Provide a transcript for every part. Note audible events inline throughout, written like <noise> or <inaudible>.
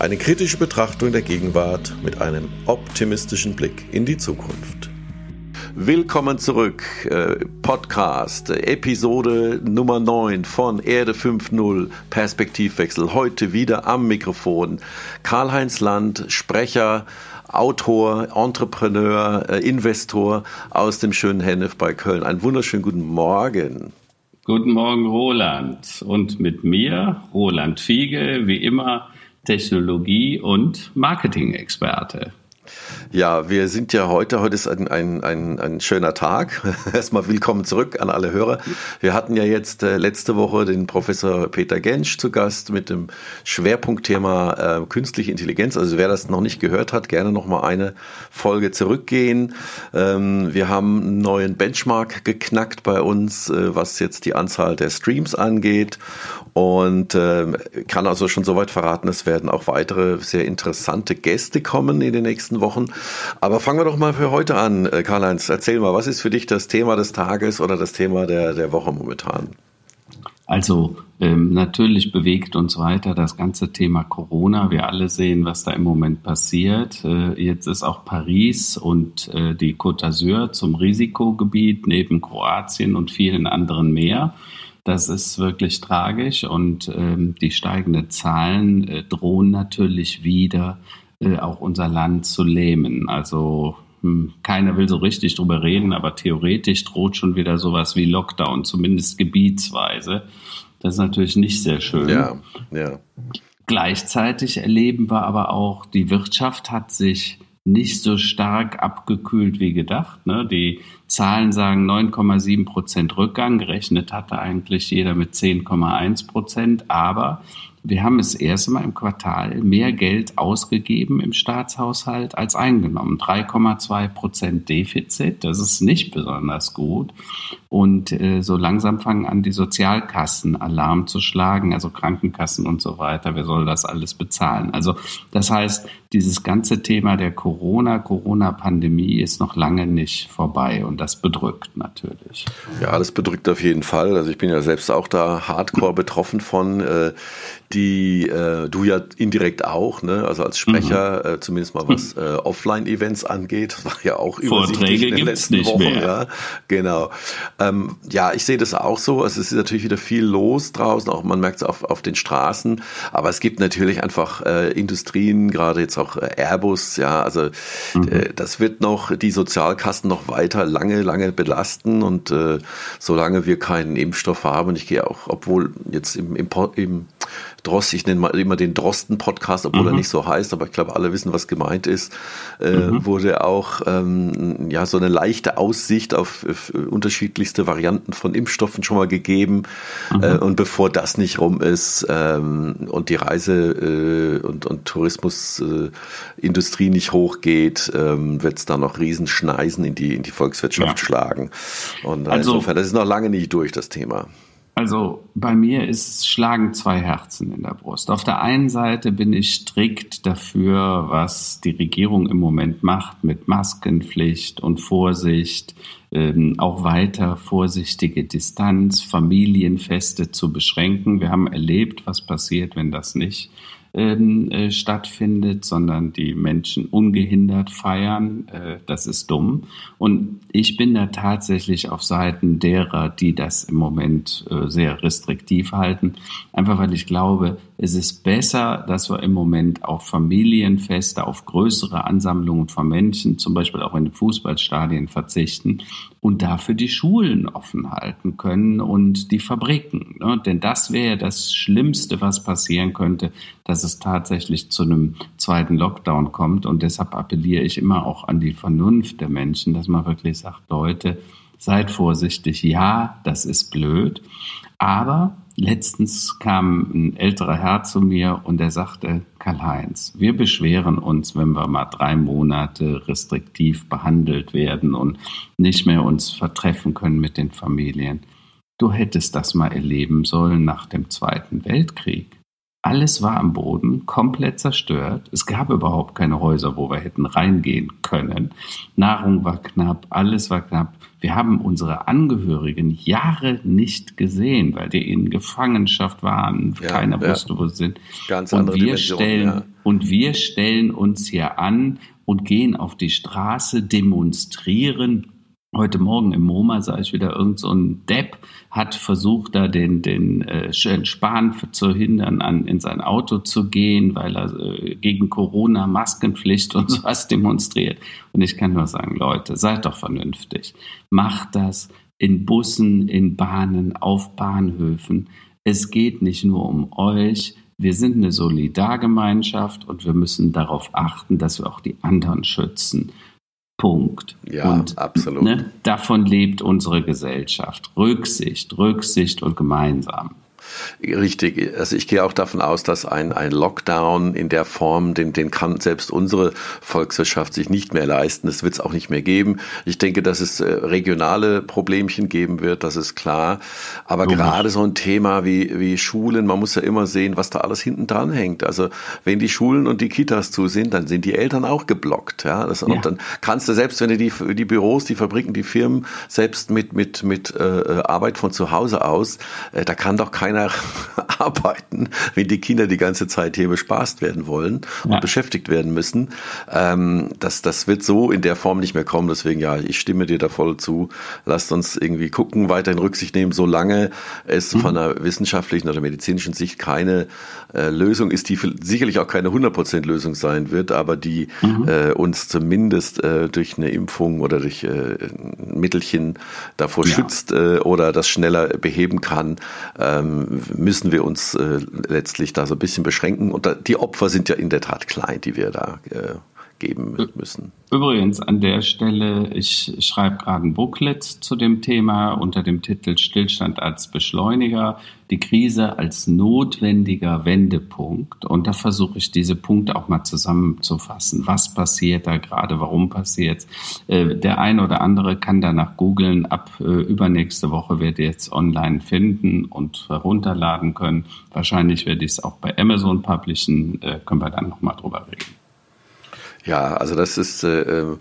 Eine kritische Betrachtung der Gegenwart mit einem optimistischen Blick in die Zukunft. Willkommen zurück, äh, Podcast, Episode Nummer 9 von Erde 5.0 Perspektivwechsel. Heute wieder am Mikrofon Karl-Heinz Land, Sprecher, Autor, Entrepreneur, äh, Investor aus dem schönen Hennef bei Köln. Einen wunderschönen guten Morgen. Guten Morgen, Roland. Und mit mir, Roland Fiege, wie immer Technologie- und Marketing-Experte. Ja, wir sind ja heute, heute ist ein, ein, ein, ein schöner Tag. <laughs> Erstmal willkommen zurück an alle Hörer. Wir hatten ja jetzt äh, letzte Woche den Professor Peter Gensch zu Gast mit dem Schwerpunktthema äh, künstliche Intelligenz. Also wer das noch nicht gehört hat, gerne nochmal eine Folge zurückgehen. Ähm, wir haben einen neuen Benchmark geknackt bei uns, äh, was jetzt die Anzahl der Streams angeht und äh, kann also schon soweit verraten, es werden auch weitere sehr interessante Gäste kommen in den nächsten Wochen. Aber fangen wir doch mal für heute an. Äh, Karl-Heinz, erzähl mal, was ist für dich das Thema des Tages oder das Thema der, der Woche momentan? Also ähm, natürlich bewegt uns weiter das ganze Thema Corona. Wir alle sehen, was da im Moment passiert. Äh, jetzt ist auch Paris und äh, die Côte d'Azur zum Risikogebiet neben Kroatien und vielen anderen mehr. Das ist wirklich tragisch und ähm, die steigenden Zahlen äh, drohen natürlich wieder äh, auch unser Land zu lähmen. Also hm, keiner will so richtig drüber reden, aber theoretisch droht schon wieder sowas wie Lockdown, zumindest gebietsweise. Das ist natürlich nicht sehr schön. Ja, ja. Gleichzeitig erleben wir aber auch, die Wirtschaft hat sich nicht so stark abgekühlt wie gedacht. Ne? Die Zahlen sagen 9,7 Prozent Rückgang. Gerechnet hatte eigentlich jeder mit 10,1 Prozent. Aber wir haben es erst Mal im Quartal mehr Geld ausgegeben im Staatshaushalt als eingenommen. 3,2 Prozent Defizit, das ist nicht besonders gut. Und äh, so langsam fangen an, die Sozialkassen Alarm zu schlagen, also Krankenkassen und so weiter. Wer soll das alles bezahlen? Also das heißt, dieses ganze Thema der Corona, Corona-Pandemie ist noch lange nicht vorbei und das bedrückt natürlich. Ja, das bedrückt auf jeden Fall. Also ich bin ja selbst auch da hardcore betroffen von. Äh, die äh, du ja indirekt auch, ne? also als Sprecher, mhm. äh, zumindest mal was äh, Offline-Events angeht, das war ja auch übersichtlich in den letzten Wochen. Mehr. Ja, genau. Ähm, ja, ich sehe das auch so. Also es ist natürlich wieder viel los draußen, auch man merkt es auf, auf den Straßen, aber es gibt natürlich einfach äh, Industrien, gerade jetzt auch äh, Airbus, ja, also mhm. äh, das wird noch die Sozialkassen noch weiter lange, lange belasten und äh, solange wir keinen Impfstoff haben, und ich gehe auch, obwohl jetzt im, im, im Drost, ich nenne mal immer den Drosten-Podcast, obwohl mhm. er nicht so heißt, aber ich glaube, alle wissen, was gemeint ist, äh, mhm. wurde auch ähm, ja so eine leichte Aussicht auf, auf, unterschiedlichste Varianten von Impfstoffen schon mal gegeben. Mhm. Äh, und bevor das nicht rum ist ähm, und die Reise- äh, und, und Tourismusindustrie äh, nicht hochgeht, ähm, wird es da noch Riesenschneisen in die, in die Volkswirtschaft ja. schlagen. Und also, insofern, das ist noch lange nicht durch, das Thema. Also bei mir ist schlagen zwei Herzen in der Brust. Auf der einen Seite bin ich strikt dafür, was die Regierung im Moment macht mit Maskenpflicht und Vorsicht, ähm, auch weiter vorsichtige Distanz, Familienfeste zu beschränken. Wir haben erlebt, was passiert, wenn das nicht ähm, äh, stattfindet, sondern die Menschen ungehindert feiern. Äh, das ist dumm. Und ich bin da tatsächlich auf Seiten derer, die das im Moment äh, sehr restriktiv halten, einfach weil ich glaube, es ist besser, dass wir im Moment auf Familienfeste, auf größere Ansammlungen von Menschen, zum Beispiel auch in den Fußballstadien verzichten und dafür die Schulen offen halten können und die Fabriken. Ne? Denn das wäre das Schlimmste, was passieren könnte, dass es tatsächlich zu einem zweiten Lockdown kommt. Und deshalb appelliere ich immer auch an die Vernunft der Menschen, dass man wirklich sagt, Leute, seid vorsichtig. Ja, das ist blöd. Aber letztens kam ein älterer Herr zu mir und er sagte, Karl-Heinz, wir beschweren uns, wenn wir mal drei Monate restriktiv behandelt werden und nicht mehr uns vertreffen können mit den Familien. Du hättest das mal erleben sollen nach dem Zweiten Weltkrieg. Alles war am Boden, komplett zerstört. Es gab überhaupt keine Häuser, wo wir hätten reingehen können. Nahrung war knapp, alles war knapp. Wir haben unsere Angehörigen Jahre nicht gesehen, weil die in Gefangenschaft waren. Ja, Keiner ja. wusste, wo sie sind. Ganz und andere wir stellen, ja. Und wir stellen uns hier an und gehen auf die Straße, demonstrieren Heute Morgen im MoMA sah ich wieder irgend so ein Depp hat versucht, da den, den äh, Spahn zu hindern, an, in sein Auto zu gehen, weil er äh, gegen Corona Maskenpflicht und <laughs> sowas demonstriert. Und ich kann nur sagen, Leute, seid doch vernünftig. Macht das in Bussen, in Bahnen, auf Bahnhöfen. Es geht nicht nur um euch. Wir sind eine Solidargemeinschaft und wir müssen darauf achten, dass wir auch die anderen schützen. Punkt. Ja, und, absolut. Ne, davon lebt unsere Gesellschaft. Rücksicht, Rücksicht und gemeinsam. Richtig. Also ich gehe auch davon aus, dass ein, ein Lockdown in der Form, den, den kann selbst unsere Volkswirtschaft sich nicht mehr leisten. Das wird es auch nicht mehr geben. Ich denke, dass es äh, regionale Problemchen geben wird, das ist klar. Aber oh. gerade so ein Thema wie, wie Schulen, man muss ja immer sehen, was da alles hinten dran hängt. Also wenn die Schulen und die Kitas zu sind, dann sind die Eltern auch geblockt. Ja? Das, ja. Und dann kannst du selbst, wenn du die, die Büros, die Fabriken, die Firmen selbst mit, mit, mit äh, Arbeit von zu Hause aus, äh, da kann doch keiner keiner <laughs> arbeiten, wenn die Kinder die ganze Zeit hier bespaßt werden wollen und ja. beschäftigt werden müssen. Ähm, das, das wird so in der Form nicht mehr kommen. Deswegen, ja, ich stimme dir da voll zu. Lasst uns irgendwie gucken, weiterhin Rücksicht nehmen, solange es mhm. von einer wissenschaftlichen oder medizinischen Sicht keine äh, Lösung ist, die sicherlich auch keine 100% Lösung sein wird, aber die mhm. äh, uns zumindest äh, durch eine Impfung oder durch äh, Mittelchen davor ja. schützt äh, oder das schneller beheben kann. Ähm, müssen wir uns äh, letztlich da so ein bisschen beschränken. Und da, die Opfer sind ja in der Tat klein, die wir da äh, geben müssen. Übrigens an der Stelle, ich schreibe gerade ein Booklet zu dem Thema unter dem Titel Stillstand als Beschleuniger, die Krise als notwendiger Wendepunkt. Und da versuche ich diese Punkte auch mal zusammenzufassen. Was passiert da gerade? Warum passiert äh, Der eine oder andere kann danach googeln. Ab äh, übernächste Woche werde ich jetzt online finden und herunterladen können. Wahrscheinlich werde ich es auch bei Amazon publishen. Äh, können wir dann nochmal drüber reden. Ja, also das ist äh, ähm,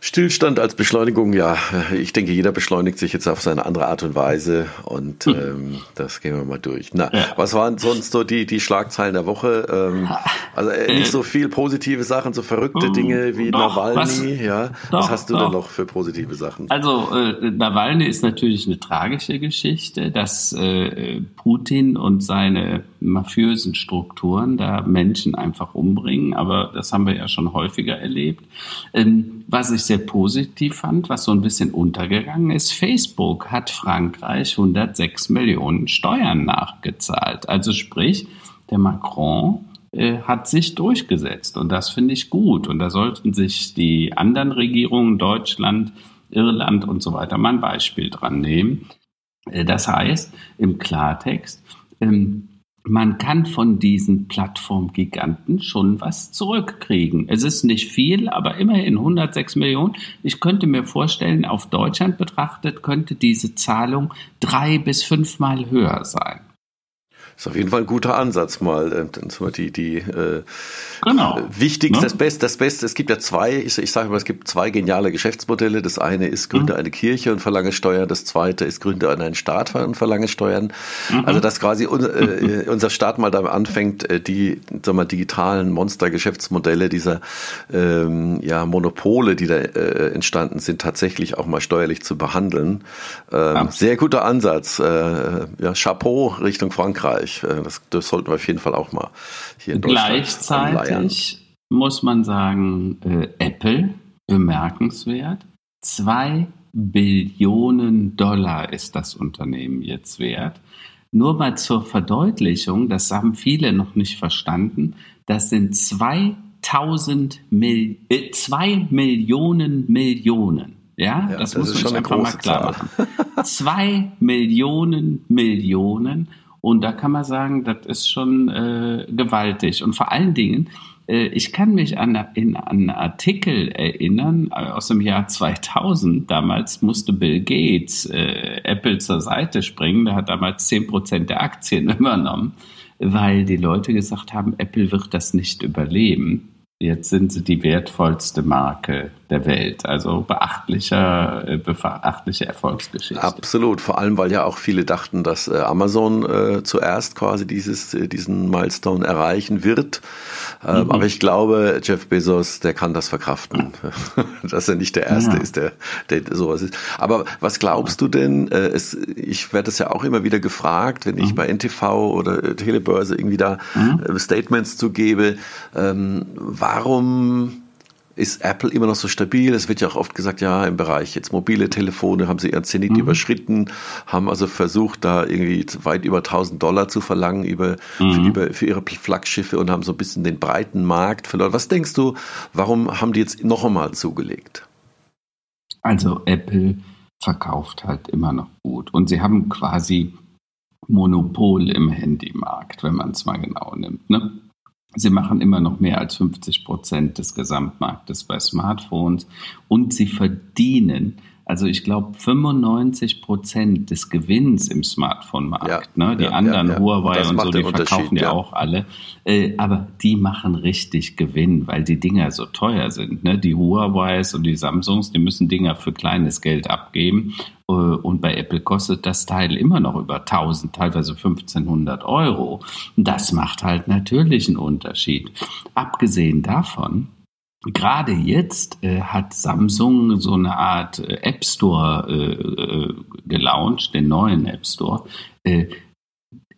Stillstand als Beschleunigung, ja, ich denke, jeder beschleunigt sich jetzt auf seine andere Art und Weise und hm. ähm, das gehen wir mal durch. Na, ja. was waren sonst so die, die Schlagzeilen der Woche? Ähm, also äh, nicht so viel positive Sachen, so verrückte uh, Dinge wie doch, Nawalny, was, ja. Doch, was hast du doch. denn noch für positive Sachen? Also äh, Nawalny ist natürlich eine tragische Geschichte, dass äh, Putin und seine mafiösen Strukturen da Menschen einfach umbringen, aber das haben wir ja schon häufiger erlebt. Ähm, was ich sehr positiv fand, was so ein bisschen untergegangen ist, Facebook hat Frankreich 106 Millionen Steuern nachgezahlt. Also sprich, der Macron äh, hat sich durchgesetzt und das finde ich gut und da sollten sich die anderen Regierungen, Deutschland, Irland und so weiter mal ein Beispiel dran nehmen. Äh, das heißt, im Klartext, ähm, man kann von diesen Plattformgiganten schon was zurückkriegen. Es ist nicht viel, aber immerhin 106 Millionen. Ich könnte mir vorstellen, auf Deutschland betrachtet könnte diese Zahlung drei bis fünfmal höher sein ist auf jeden Fall ein guter Ansatz mal. Äh, die, die äh, genau. wichtigste, ne? das Beste, das Beste, es gibt ja zwei, ich, ich sage mal, es gibt zwei geniale Geschäftsmodelle. Das eine ist Gründe mhm. eine Kirche und verlange Steuern, das zweite ist Gründe einen Staat und verlange Steuern. Mhm. Also dass quasi un, äh, unser Staat mal damit anfängt, äh, die sag mal, digitalen Monster-Geschäftsmodelle dieser ähm, ja, Monopole, die da äh, entstanden sind, tatsächlich auch mal steuerlich zu behandeln. Ähm. Sehr guter Ansatz. Äh, ja, Chapeau Richtung Frankreich ich, äh, das, das sollten wir auf jeden Fall auch mal hier in Deutschland Gleichzeitig anleiern. muss man sagen, äh, Apple, bemerkenswert, zwei Billionen Dollar ist das Unternehmen jetzt wert. Nur mal zur Verdeutlichung, das haben viele noch nicht verstanden, das sind 2000 Mil äh, 2 Millionen Millionen. Ja, ja das, das muss man einfach mal klar Zahl. machen. Zwei Millionen Millionen Und da kann man sagen, das ist schon äh, gewaltig. Und vor allen Dingen, äh, ich kann mich an, in, an einen Artikel erinnern äh, aus dem Jahr 2000. Damals musste Bill Gates äh, Apple zur Seite springen. Der hat damals 10% der Aktien <laughs> übernommen, weil die Leute gesagt haben, Apple wird das nicht überleben. Jetzt sind sie die wertvollste Marke der Welt. Also beachtlicher, äh, beachtliche Erfolgsgeschichte. Absolut, vor allem, weil ja auch viele dachten, dass äh, Amazon äh, zuerst quasi dieses, äh, diesen Milestone erreichen wird. Ähm, mhm. Aber ich glaube, Jeff Bezos, der kann das verkraften, <laughs> dass er nicht der Erste ja. ist, der, der sowas ist. Aber was glaubst du denn? Äh, es, ich werde das ja auch immer wieder gefragt, wenn ich mhm. bei NTV oder Telebörse irgendwie da mhm. Statements zugebe. Ähm, warum ist Apple immer noch so stabil. Es wird ja auch oft gesagt, ja, im Bereich jetzt mobile Telefone haben sie ihren Zenit mhm. überschritten, haben also versucht, da irgendwie weit über 1000 Dollar zu verlangen über, mhm. für, über, für ihre Flaggschiffe und haben so ein bisschen den breiten Markt verloren. Was denkst du, warum haben die jetzt noch einmal zugelegt? Also Apple verkauft halt immer noch gut und sie haben quasi Monopol im Handymarkt, wenn man es mal genau nimmt. Ne? Sie machen immer noch mehr als 50 Prozent des Gesamtmarktes bei Smartphones und sie verdienen also ich glaube 95 Prozent des Gewinns im Smartphone-Markt. Ja, ne? Die ja, anderen, ja, Huawei und so, die verkaufen ja auch alle. Äh, aber die machen richtig Gewinn, weil die Dinger so teuer sind. Ne? Die Huaweis und die Samsungs, die müssen Dinger für kleines Geld abgeben. Äh, und bei Apple kostet das Teil immer noch über 1000, teilweise 1500 Euro. Das macht halt natürlich einen Unterschied. Abgesehen davon, Gerade jetzt äh, hat Samsung so eine Art äh, App Store äh, äh, gelauncht, den neuen App Store.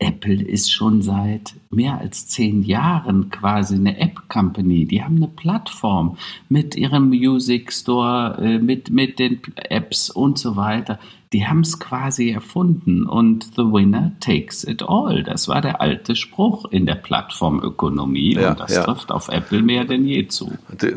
Apple ist schon seit mehr als zehn Jahren quasi eine App-Company. Die haben eine Plattform mit ihrem Music Store, äh, mit, mit den Apps und so weiter die haben es quasi erfunden und the winner takes it all. Das war der alte Spruch in der Plattformökonomie ja, und das ja. trifft auf Apple mehr denn je zu.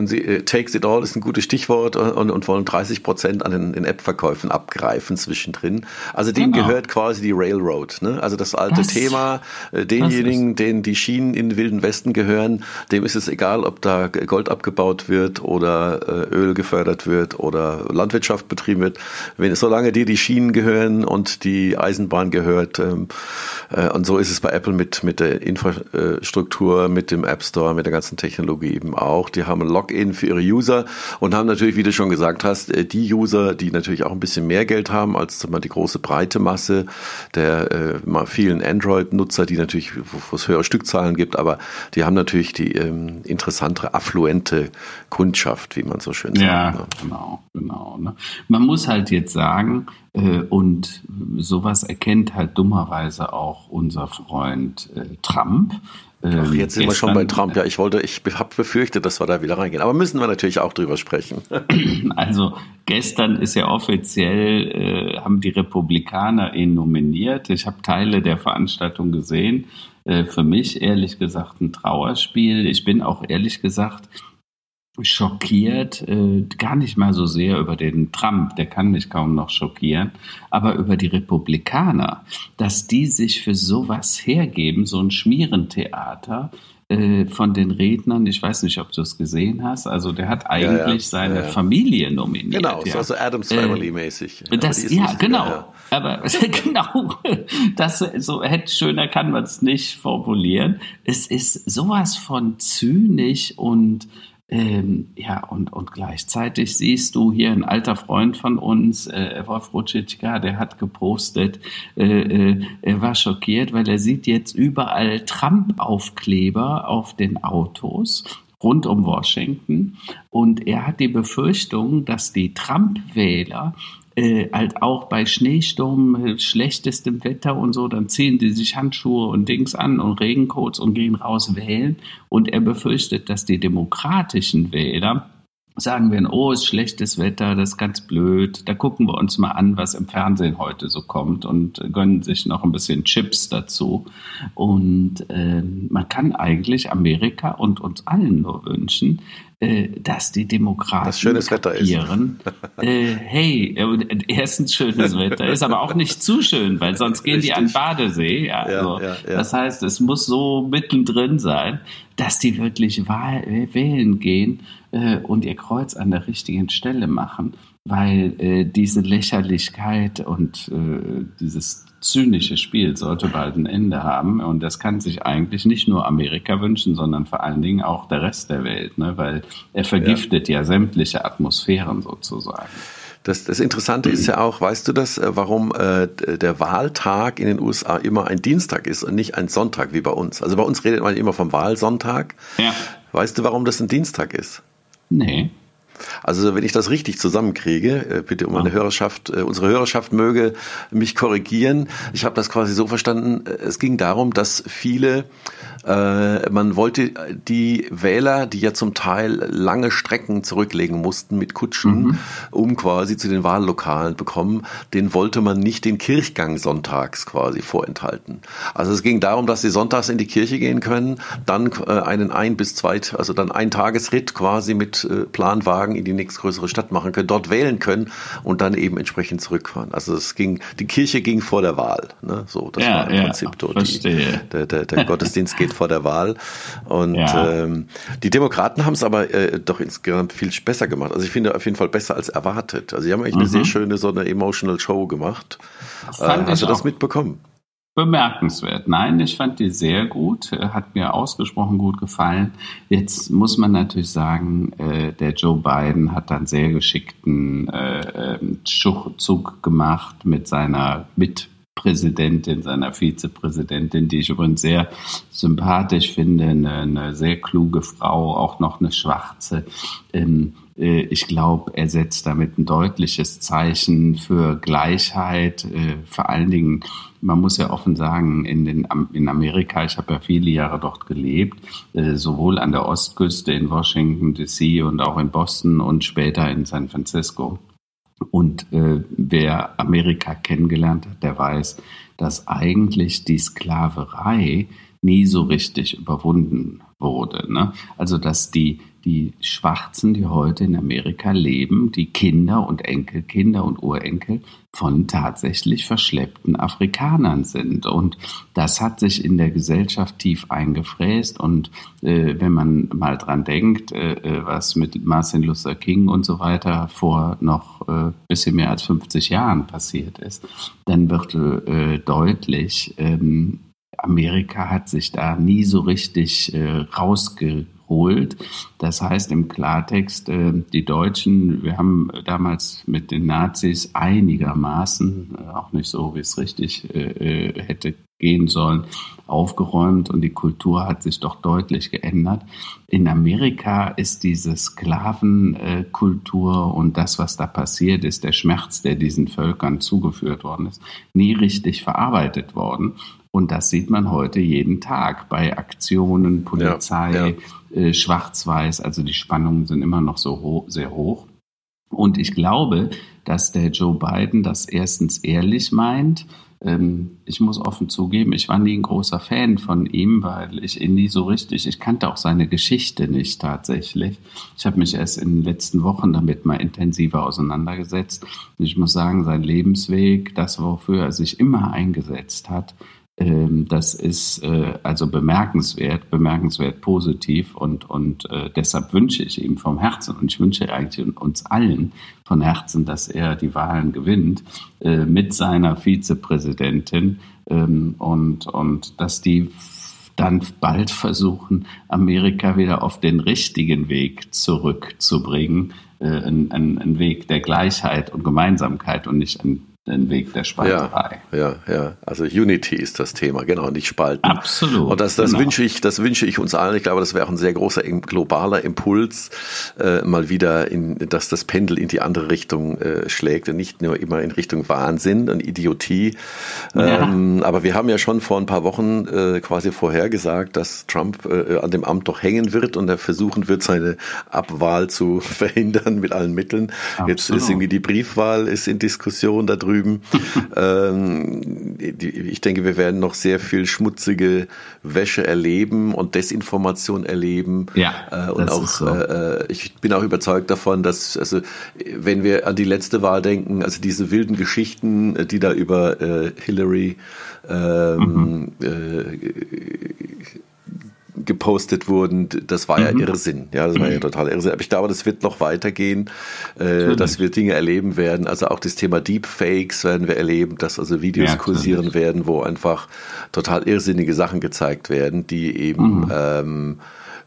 Sie, äh, takes it all ist ein gutes Stichwort und, und wollen 30 Prozent an den, den App-Verkäufen abgreifen zwischendrin. Also dem genau. gehört quasi die Railroad. Ne? Also das alte das, Thema, äh, denjenigen, denen die Schienen in den Wilden Westen gehören, dem ist es egal, ob da Gold abgebaut wird oder äh, Öl gefördert wird oder Landwirtschaft betrieben wird. Wenn, solange die die Schienen gehören und die Eisenbahn gehört. Ähm, äh, und so ist es bei Apple mit, mit der Infrastruktur, mit dem App Store, mit der ganzen Technologie eben auch. Die haben ein Login für ihre User und haben natürlich, wie du schon gesagt hast, äh, die User, die natürlich auch ein bisschen mehr Geld haben als zum Beispiel die große breite Masse der äh, vielen Android-Nutzer, die natürlich, wo es höhere Stückzahlen gibt, aber die haben natürlich die ähm, interessantere, affluente Kundschaft, wie man so schön sagt. Ja, ne? genau, genau. Ne? Man muss halt jetzt sagen, und sowas erkennt halt dummerweise auch unser Freund äh, Trump. Ach, jetzt sind wir schon bei Trump. Ja, ich wollte, ich habe befürchtet, dass wir da wieder reingehen. Aber müssen wir natürlich auch drüber sprechen. <clears throat> Also gestern ist ja offiziell, äh, haben die Republikaner ihn nominiert. Ich habe Teile der Veranstaltung gesehen. Äh, für mich ehrlich gesagt ein Trauerspiel. Ich bin auch ehrlich gesagt schockiert, äh, gar nicht mal so sehr über den Trump, der kann mich kaum noch schockieren, aber über die Republikaner, dass die sich für sowas hergeben, so ein Schmierentheater äh, von den Rednern, ich weiß nicht, ob du es gesehen hast, also der hat eigentlich ja, ja, seine ja, Familie nominiert. Genau, ja. also Adams Family mäßig. Äh, das, ja, genau. Aber <laughs> genau, das so hätte schöner kann man es nicht formulieren. Es ist sowas von zynisch und ähm, ja, und, und gleichzeitig siehst du hier ein alter Freund von uns, äh, Wolf Rutschitschka, der hat gepostet, äh, äh, er war schockiert, weil er sieht jetzt überall Trump-Aufkleber auf den Autos rund um Washington. Und er hat die Befürchtung, dass die Trump-Wähler äh, halt auch bei Schneesturm, äh, schlechtestem Wetter und so, dann ziehen die sich Handschuhe und Dings an und Regencoats und gehen raus wählen. Und er befürchtet, dass die demokratischen Wähler sagen wir, oh, ist schlechtes Wetter, das ist ganz blöd. Da gucken wir uns mal an, was im Fernsehen heute so kommt und gönnen sich noch ein bisschen Chips dazu. Und äh, man kann eigentlich Amerika und uns allen nur wünschen, äh, dass die Demokraten das schönes Wetter ist. <laughs> äh, hey, äh, erstens schönes Wetter ist, aber auch nicht zu schön, weil sonst gehen Richtig. die an Badesee. Also, ja, ja, ja. Das heißt, es muss so mittendrin sein, dass die wirklich wählen gehen äh, und ihr Kreuz an der richtigen Stelle machen, weil äh, diese Lächerlichkeit und äh, dieses zynische Spiel sollte bald ein Ende haben. Und das kann sich eigentlich nicht nur Amerika wünschen, sondern vor allen Dingen auch der Rest der Welt, ne? weil er vergiftet ja, ja sämtliche Atmosphären sozusagen. Das, das Interessante ist ja auch, weißt du das, äh, warum äh, der Wahltag in den USA immer ein Dienstag ist und nicht ein Sonntag wie bei uns? Also bei uns redet man immer vom Wahlsonntag. Ja. Weißt du, warum das ein Dienstag ist? Nee. Also wenn ich das richtig zusammenkriege, äh, bitte um meine Hörerschaft, äh, unsere Hörerschaft möge mich korrigieren. Ich habe das quasi so verstanden, äh, es ging darum, dass viele äh, man wollte die Wähler, die ja zum Teil lange Strecken zurücklegen mussten mit Kutschen, mhm. um quasi zu den Wahllokalen bekommen, den wollte man nicht den Kirchgang sonntags quasi vorenthalten. Also es ging darum, dass sie sonntags in die Kirche gehen können, dann äh, einen ein bis zwei, also dann ein Tagesritt quasi mit äh, Planwagen in die nächstgrößere Stadt machen können, dort wählen können und dann eben entsprechend zurückfahren. Also es ging, die Kirche ging vor der Wahl. Ne? So, das ja, war im ja, Prinzip dort. Die, der, der, der Gottesdienst geht vor der Wahl. Und ja. ähm, die Demokraten haben es aber äh, doch insgesamt viel besser gemacht. Also ich finde auf jeden Fall besser als erwartet. Also sie haben eigentlich mhm. eine sehr schöne so eine emotional Show gemacht. Äh, hast du das mitbekommen? Bemerkenswert. Nein, ich fand die sehr gut, hat mir ausgesprochen gut gefallen. Jetzt muss man natürlich sagen, äh, der Joe Biden hat dann sehr geschickten äh, ähm, Zug gemacht mit seiner mit Präsidentin, seiner Vizepräsidentin, die ich übrigens sehr sympathisch finde, eine, eine sehr kluge Frau, auch noch eine schwarze. Ähm, äh, ich glaube, er setzt damit ein deutliches Zeichen für Gleichheit. Äh, vor allen Dingen, man muss ja offen sagen, in, den, in Amerika, ich habe ja viele Jahre dort gelebt, äh, sowohl an der Ostküste in Washington DC und auch in Boston und später in San Francisco. Und äh, wer Amerika kennengelernt hat, der weiß, dass eigentlich die Sklaverei nie so richtig überwunden wurde. Ne? Also dass die die Schwarzen, die heute in Amerika leben, die Kinder und Enkelkinder und Urenkel von tatsächlich verschleppten Afrikanern sind. Und das hat sich in der Gesellschaft tief eingefräst. Und äh, wenn man mal dran denkt, äh, äh was mit Martin Luther King und so weiter vor noch äh, bisschen mehr als 50 Jahren passiert ist, dann wird äh, deutlich, ähm, Amerika hat sich da nie so richtig äh, rausge holt. Das heißt im Klartext, äh, die Deutschen, wir haben damals mit den Nazis einigermaßen, äh, auch nicht so, wie es richtig äh, hätte gehen sollen, aufgeräumt und die Kultur hat sich doch deutlich geändert. In Amerika ist diese Sklavenkultur und das, was da passiert ist, der Schmerz, der diesen Völkern zugeführt worden ist, nie richtig verarbeitet worden. Und das sieht man heute jeden Tag bei Aktionen, Polizei, ja, ja. Äh, Schwarz-Weiß. Also die Spannungen sind immer noch so hoch, sehr hoch. Und ich glaube, dass der Joe Biden das erstens ehrlich meint. Ähm, ich muss offen zugeben, ich war nie ein großer Fan von ihm, weil ich ihn nie so richtig, ich kannte auch seine Geschichte nicht tatsächlich. Ich habe mich erst in den letzten Wochen damit mal intensiver auseinandergesetzt. Und ich muss sagen, sein Lebensweg, das, wofür er sich immer eingesetzt hat, das ist äh, also bemerkenswert, bemerkenswert positiv und, und äh, deshalb wünsche ich ihm vom Herzen und ich wünsche eigentlich uns allen von Herzen, dass er die Wahlen gewinnt äh, mit seiner Vizepräsidentin ähm, und, und dass die dann bald versuchen, Amerika wieder auf den richtigen Weg zurückzubringen, ein, ein, ein Weg der Gleichheit und Gemeinsamkeit und nicht ein den Weg der Spalterei. Ja, ja, ja. Also Unity ist das Thema, genau, nicht Spalten. Absolut. Und das, das genau. wünsche ich, das wünsche ich uns allen. Ich glaube, das wäre auch ein sehr großer globaler Impuls, äh, mal wieder, in, dass das Pendel in die andere Richtung äh, schlägt und nicht nur immer in Richtung Wahnsinn und Idiotie. Ja. Ähm, aber wir haben ja schon vor ein paar Wochen äh, quasi vorhergesagt, dass Trump äh, an dem Amt doch hängen wird und er versuchen wird, seine Abwahl zu <laughs> verhindern mit allen Mitteln. Absolut. Jetzt ist irgendwie die Briefwahl ist in Diskussion darüber drüben. <laughs> ähm, ich denke, wir werden noch sehr viel schmutzige Wäsche erleben und Desinformation erleben. Ja, äh, und auch so. äh, ich bin auch überzeugt davon, dass also wenn wir an die letzte Wahl denken, also diese wilden Geschichten, die da über äh, Hillary ähm, mhm. Gepostet wurden, das war mhm. ja Irrsinn. Ja, das war ja mhm. total Irrsinn. Aber ich glaube, das wird noch weitergehen, äh, dass wir Dinge erleben werden. Also auch das Thema Deepfakes werden wir erleben, dass also Videos ja, kursieren werden, wo einfach total irrsinnige Sachen gezeigt werden, die eben mhm. ähm,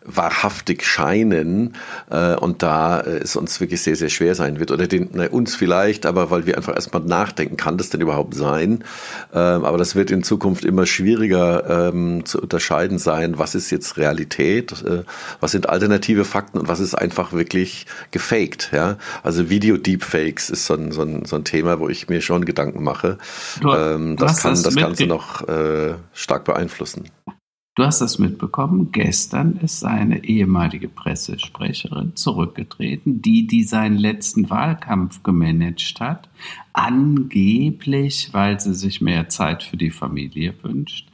wahrhaftig scheinen äh, und da äh, es uns wirklich sehr, sehr schwer sein wird. Oder den, na, uns vielleicht, aber weil wir einfach erstmal nachdenken, kann das denn überhaupt sein? Ähm, aber das wird in Zukunft immer schwieriger ähm, zu unterscheiden sein, was ist jetzt Realität, äh, was sind alternative Fakten und was ist einfach wirklich gefaked. Ja? Also Video-Deepfakes ist so ein, so, ein, so ein Thema, wo ich mir schon Gedanken mache. Du, ähm, das kann das Ganze noch äh, stark beeinflussen. Du hast das mitbekommen. Gestern ist seine ehemalige Pressesprecherin zurückgetreten, die, die seinen letzten Wahlkampf gemanagt hat. Angeblich, weil sie sich mehr Zeit für die Familie wünscht.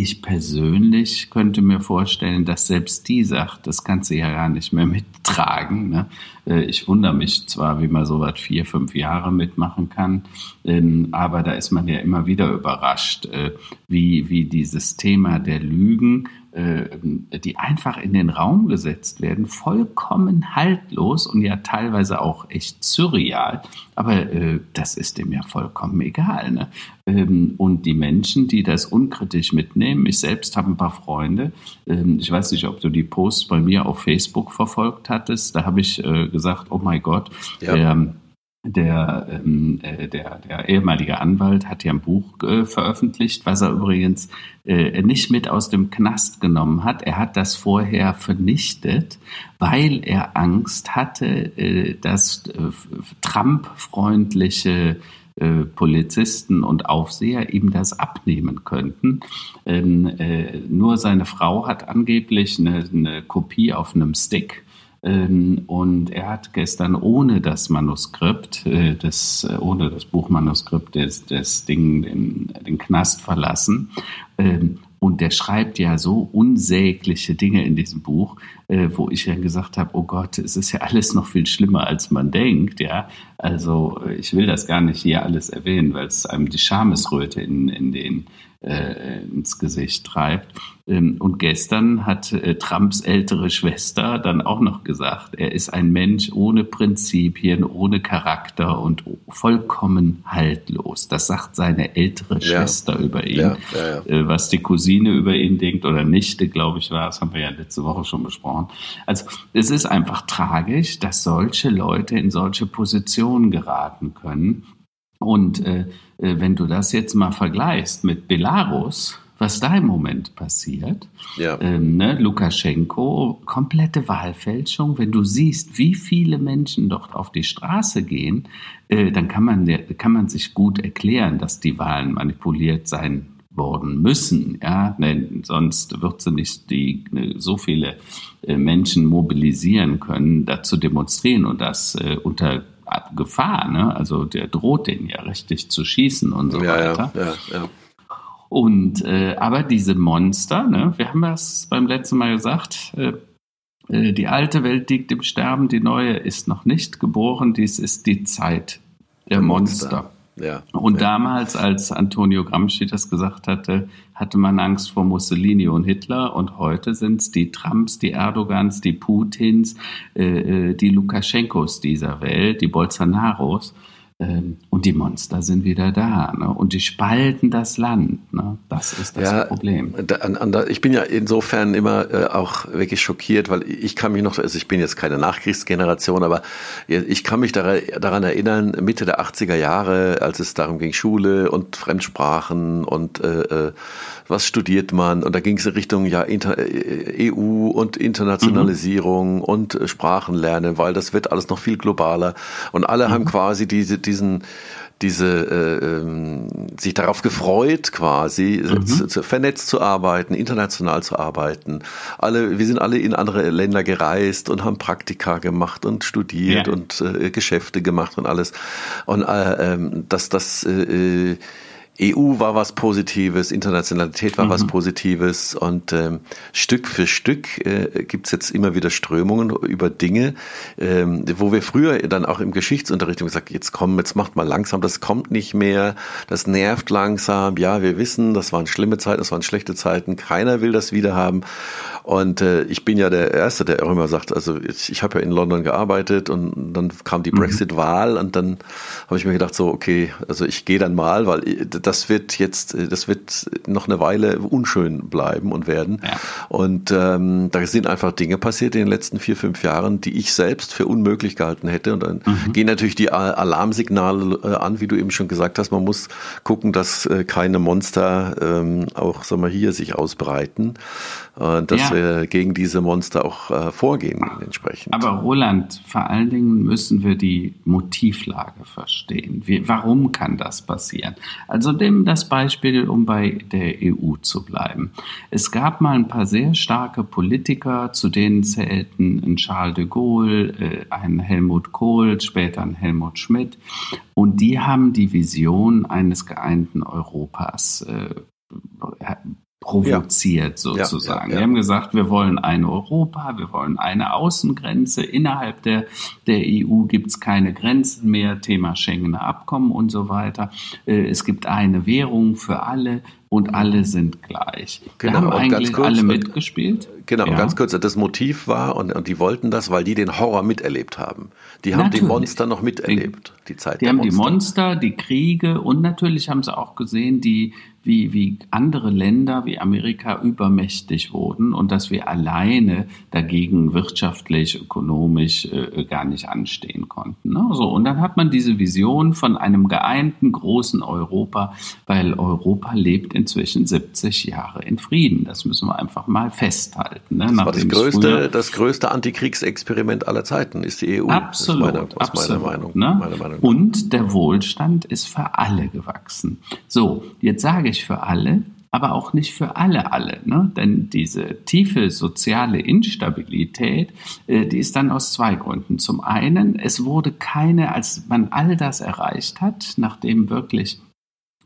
Ich persönlich könnte mir vorstellen, dass selbst die sagt, das kannst du ja gar nicht mehr mittragen. Ne? Äh, ich wundere mich zwar, wie man so was vier, fünf Jahre mitmachen kann, ähm, aber da ist man ja immer wieder überrascht, äh, wie, wie dieses Thema der Lügen die einfach in den Raum gesetzt werden, vollkommen haltlos und ja teilweise auch echt surreal. Aber äh, das ist dem ja vollkommen egal. Ne? Ähm, und die Menschen, die das unkritisch mitnehmen, ich selbst habe ein paar Freunde. Ähm, ich weiß nicht, ob du die Posts bei mir auf Facebook verfolgt hattest. Da habe ich äh, gesagt, oh mein Gott, ja. ähm, der, ähm, äh, der, der ehemalige Anwalt hat ja ein Buch äh, veröffentlicht, was er übrigens äh, nicht mit aus dem Knast genommen hat. Er hat das vorher vernichtet, weil er Angst hatte, äh, dass äh, Trump-freundliche äh, Polizisten und Aufseher ihm das abnehmen könnten. Ähm, äh, nur seine Frau hat angeblich eine, eine Kopie auf einem Stick und er hat gestern ohne das Manuskript, äh, das, äh, ohne das Buchmanuskript das, das Ding, den, den Knast verlassen. Ähm, und der schreibt ja so unsägliche Dinge in diesem Buch, äh, wo ich dann gesagt habe, oh Gott, es ist ja alles noch viel schlimmer, als man denkt, ja. Also ich will das gar nicht hier alles erwähnen, weil es einem die Schamesröte in, in den äh, ins Gesicht treibt. Ähm, und gestern hat äh, Trumps ältere Schwester dann auch noch gesagt, er ist ein Mensch ohne Prinzipien, ohne Charakter und vollkommen haltlos. Das sagt seine ältere ja. Schwester über ihn. Ja, ja, äh, Was die Cousine über ihn denkt oder Nichte, glaube ich, war, das haben wir ja letzte Woche schon besprochen. Also es ist einfach tragisch, dass solche Leute in solche Positionen geraten können. Und äh, äh, wenn du das jetzt mal vergleichst mit Belarus, was da im Moment passiert, ja. ähm, ne, Lukaschenko, komplette Wahlfälschung. Wenn du siehst, wie viele Menschen dort auf die Straße gehen, äh, dann kann man, kann man sich gut erklären, dass die Wahlen manipuliert sein worden müssen, ja, denn sonst wird sie nicht die, ne, so viele äh, Menschen mobilisieren können, dazu demonstrieren und das äh, unter Gefahr, ne? Also der droht den ja richtig zu schießen und so ja, weiter. Ja, ja, ja. Und äh, aber diese Monster, ne, wir haben das beim letzten Mal gesagt, äh, äh, die alte Welt liegt im Sterben, die neue ist noch nicht geboren, dies ist die Zeit der Monster. Monster. Ja, und damals, als Antonio Gramsci das gesagt hatte, hatte man Angst vor Mussolini und Hitler. Und heute sind es die Trumps, die Erdogans, die Putins, äh, äh, die Lukaschenkos dieser Welt, die Bolsonaros. Ähm, und die Monster sind wieder da. Ne? Und die spalten das Land. Ne? Das ist das ja, Problem. Da, ich bin ja insofern immer äh, auch wirklich schockiert, weil ich kann mich noch, also ich bin jetzt keine Nachkriegsgeneration, aber ich kann mich daran erinnern, Mitte der 80er Jahre, als es darum ging, Schule und Fremdsprachen und äh, äh was studiert man? Und da ging es in Richtung ja Inter äh, EU und Internationalisierung mhm. und Sprachenlernen, weil das wird alles noch viel globaler. Und alle mhm. haben quasi diese diesen diese äh, ähm, sich darauf gefreut quasi mhm. zu, zu, vernetzt zu arbeiten, international zu arbeiten. Alle, wir sind alle in andere Länder gereist und haben Praktika gemacht und studiert ja. und äh, Geschäfte gemacht und alles. Und äh, ähm, dass das äh, EU war was Positives, Internationalität war mhm. was Positives und ähm, Stück für Stück äh, gibt jetzt immer wieder Strömungen über Dinge, ähm, wo wir früher dann auch im Geschichtsunterricht gesagt, jetzt komm, jetzt macht mal langsam, das kommt nicht mehr, das nervt langsam, ja, wir wissen, das waren schlimme Zeiten, das waren schlechte Zeiten, keiner will das wieder haben und äh, ich bin ja der Erste, der auch immer sagt, also ich, ich habe ja in London gearbeitet und dann kam die mhm. Brexit-Wahl und dann habe ich mir gedacht, so, okay, also ich gehe dann mal, weil das wird jetzt, das wird noch eine Weile unschön bleiben und werden. Ja. Und ähm, da sind einfach Dinge passiert in den letzten vier, fünf Jahren, die ich selbst für unmöglich gehalten hätte. Und dann mhm. gehen natürlich die Alarmsignale äh, an, wie du eben schon gesagt hast. Man muss gucken, dass äh, keine Monster ähm, auch, sagen wir, hier sich ausbreiten. Äh, dass ja. wir gegen diese Monster auch äh, vorgehen entsprechend. Aber Roland, vor allen Dingen müssen wir die Motivlage verstehen. Wie, warum kann das passieren? Also nehmen das Beispiel, um bei der EU zu bleiben. Es gab mal ein paar sehr starke Politiker, zu denen zählten ein Charles de Gaulle, äh, ein Helmut Kohl, später ein Helmut Schmidt. Und die haben die Vision eines geeinten Europas äh, provoziert ja. sozusagen. Ja, ja, wir haben gesagt, wir wollen ein Europa, wir wollen eine Außengrenze. Innerhalb der, der EU gibt es keine Grenzen mehr, Thema Schengener Abkommen und so weiter. Äh, es gibt eine Währung für alle und alle sind gleich. Genau, da haben eigentlich kurz, alle mitgespielt. Genau, ja. ganz kurz, das Motiv war, und, und die wollten das, weil die den Horror miterlebt haben. Die haben natürlich. die Monster noch miterlebt, die, die Zeit Die haben Monster. die Monster, die Kriege und natürlich haben sie auch gesehen, die, wie, wie andere Länder wie Amerika übermächtig wurden und dass wir alleine dagegen wirtschaftlich, ökonomisch äh, gar nicht anstehen konnten. Ne? So, und dann hat man diese Vision von einem geeinten großen Europa, weil Europa lebt inzwischen 70 Jahre in Frieden. Das müssen wir einfach mal festhalten. Ne? Das war das größte, das größte Antikriegsexperiment aller Zeiten, ist die EU. Absolut. Das ist meine, das absolut, Meinung, ne? Meinung. Und der Wohlstand ist für alle gewachsen. So, jetzt sage ich für alle, aber auch nicht für alle alle. Ne? Denn diese tiefe soziale Instabilität, äh, die ist dann aus zwei Gründen. Zum einen, es wurde keine, als man all das erreicht hat, nachdem wirklich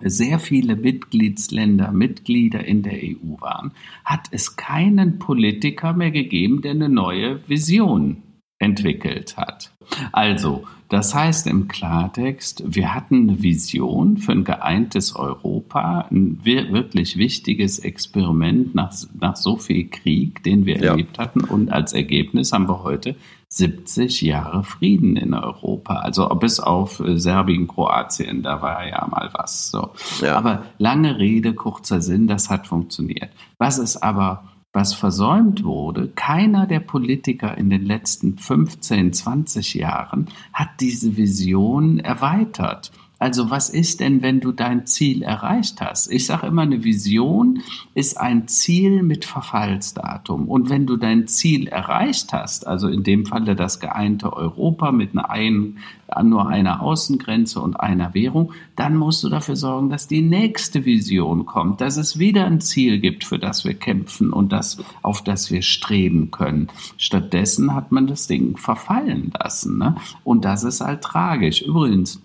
sehr viele Mitgliedsländer Mitglieder in der EU waren, hat es keinen Politiker mehr gegeben, der eine neue Vision entwickelt hat. Also, das heißt im Klartext, wir hatten eine Vision für ein geeintes Europa, ein wirklich wichtiges Experiment nach, nach so viel Krieg, den wir ja. erlebt hatten. Und als Ergebnis haben wir heute 70 Jahre Frieden in Europa. Also bis auf äh, Serbien, Kroatien, da war ja mal was. So. Ja. Aber lange Rede, kurzer Sinn, das hat funktioniert. Was ist aber was versäumt wurde, keiner der Politiker in den letzten 15, 20 Jahren hat diese Vision erweitert. Also was ist denn, wenn du dein Ziel erreicht hast? Ich sage immer, eine Vision ist ein Ziel mit Verfallsdatum. Und wenn du dein Ziel erreicht hast, also in dem Falle das geeinte Europa mit einer ein, nur einer Außengrenze und einer Währung, dann musst du dafür sorgen, dass die nächste Vision kommt, dass es wieder ein Ziel gibt, für das wir kämpfen und das, auf das wir streben können. Stattdessen hat man das Ding verfallen lassen. Ne? Und das ist halt tragisch. Übrigens,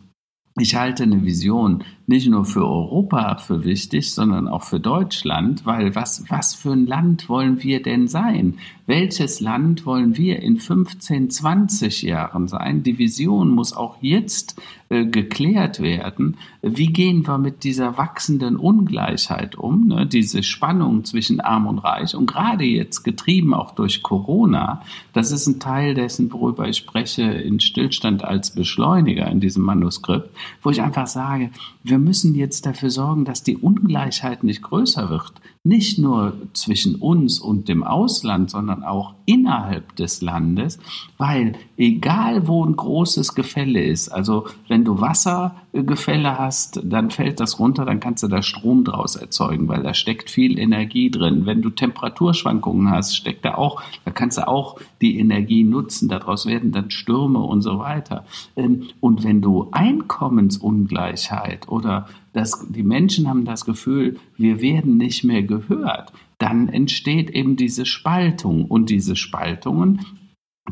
ich halte eine Vision nicht nur für Europa für wichtig, sondern auch für Deutschland, weil was, was für ein Land wollen wir denn sein? Welches Land wollen wir in 15, 20 Jahren sein? Die Vision muss auch jetzt äh, geklärt werden. Wie gehen wir mit dieser wachsenden Ungleichheit um? Ne? Diese Spannung zwischen Arm und Reich und gerade jetzt getrieben auch durch Corona. Das ist ein Teil dessen, worüber ich spreche in Stillstand als Beschleuniger in diesem Manuskript, wo ich einfach sage, wir wir müssen jetzt dafür sorgen, dass die Ungleichheit nicht größer wird. Nicht nur zwischen uns und dem Ausland, sondern auch innerhalb des Landes, weil egal wo ein großes Gefälle ist, also wenn du Wassergefälle hast, dann fällt das runter, dann kannst du da Strom draus erzeugen, weil da steckt viel Energie drin. Wenn du Temperaturschwankungen hast, steckt da auch, da kannst du auch die Energie nutzen, daraus werden dann Stürme und so weiter. Ähm, und wenn du Einkommensungleichheit oder das, die Menschen haben das Gefühl, wir werden nicht mehr gehört, dann entsteht eben diese Spaltung. Und diese Spaltungen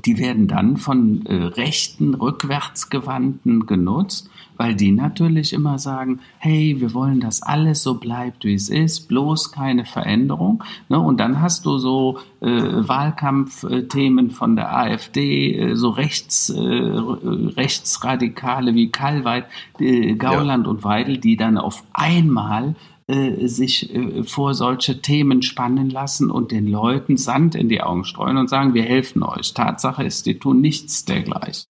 die werden dann von äh, rechten, rückwärtsgewandten genutzt, weil die natürlich immer sagen, hey, wir wollen, dass alles so bleibt, wie es ist, bloß keine Veränderung. Ne? Und dann hast du so äh, Wahlkampfthemen von der AfD, äh, so rechts, äh, Rechtsradikale wie Kalweit, äh, Gauland ja. und Weidel, die dann auf einmal äh, sich äh, vor solche Themen spannen lassen und den Leuten Sand in die Augen streuen und sagen, wir helfen euch. Tatsache ist, die tun nichts dergleichen.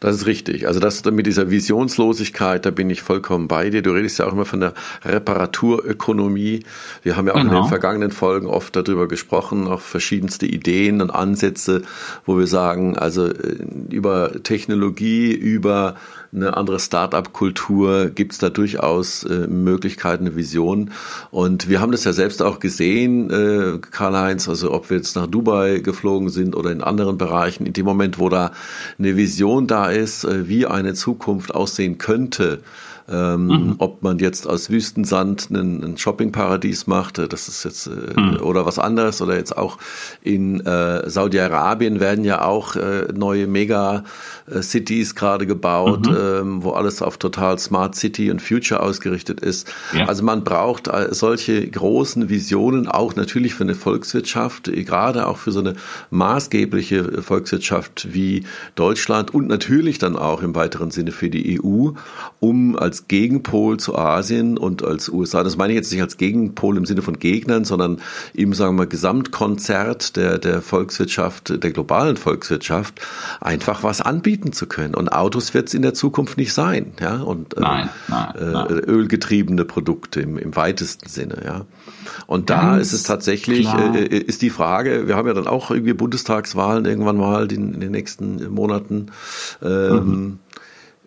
Das ist richtig. Also das mit dieser Visionslosigkeit, da bin ich vollkommen bei dir. Du redest ja auch immer von der Reparaturökonomie. Wir haben ja auch genau. in den genau. vergangenen Folgen oft darüber gesprochen, auch verschiedenste Ideen und Ansätze, wo wir sagen, also äh, über Technologie, über eine andere Start-up-Kultur gibt es da durchaus äh, Möglichkeiten, eine Vision. Und wir haben das ja selbst auch gesehen, äh, Karl-Heinz, also ob wir jetzt nach Dubai geflogen sind oder in anderen Bereichen, in dem Moment, wo da eine Vision da ist, äh, wie eine Zukunft aussehen könnte, ähm, mhm. Ob man jetzt aus Wüstensand ein, ein Shoppingparadies macht, äh, das ist jetzt äh, mhm. oder was anderes oder jetzt auch in äh, Saudi-Arabien werden ja auch äh, neue Mega äh, Cities gerade gebaut, mhm. ähm, wo alles auf total Smart City und Future ausgerichtet ist. Ja. Also man braucht äh, solche großen Visionen auch natürlich für eine Volkswirtschaft, äh, gerade auch für so eine maßgebliche Volkswirtschaft wie Deutschland und natürlich dann auch im weiteren Sinne für die EU, um als Gegenpol zu Asien und als USA, das meine ich jetzt nicht als Gegenpol im Sinne von Gegnern, sondern eben sagen wir Gesamtkonzert der, der Volkswirtschaft, der globalen Volkswirtschaft, einfach was anbieten bieten zu können. Und Autos wird es in der Zukunft nicht sein, ja. Und äh, nein, nein, äh, nein. ölgetriebene Produkte im, im weitesten Sinne, ja. Und Ganz da ist es tatsächlich, äh, äh, ist die Frage, wir haben ja dann auch irgendwie Bundestagswahlen irgendwann mal in, in den nächsten Monaten. Ähm, mhm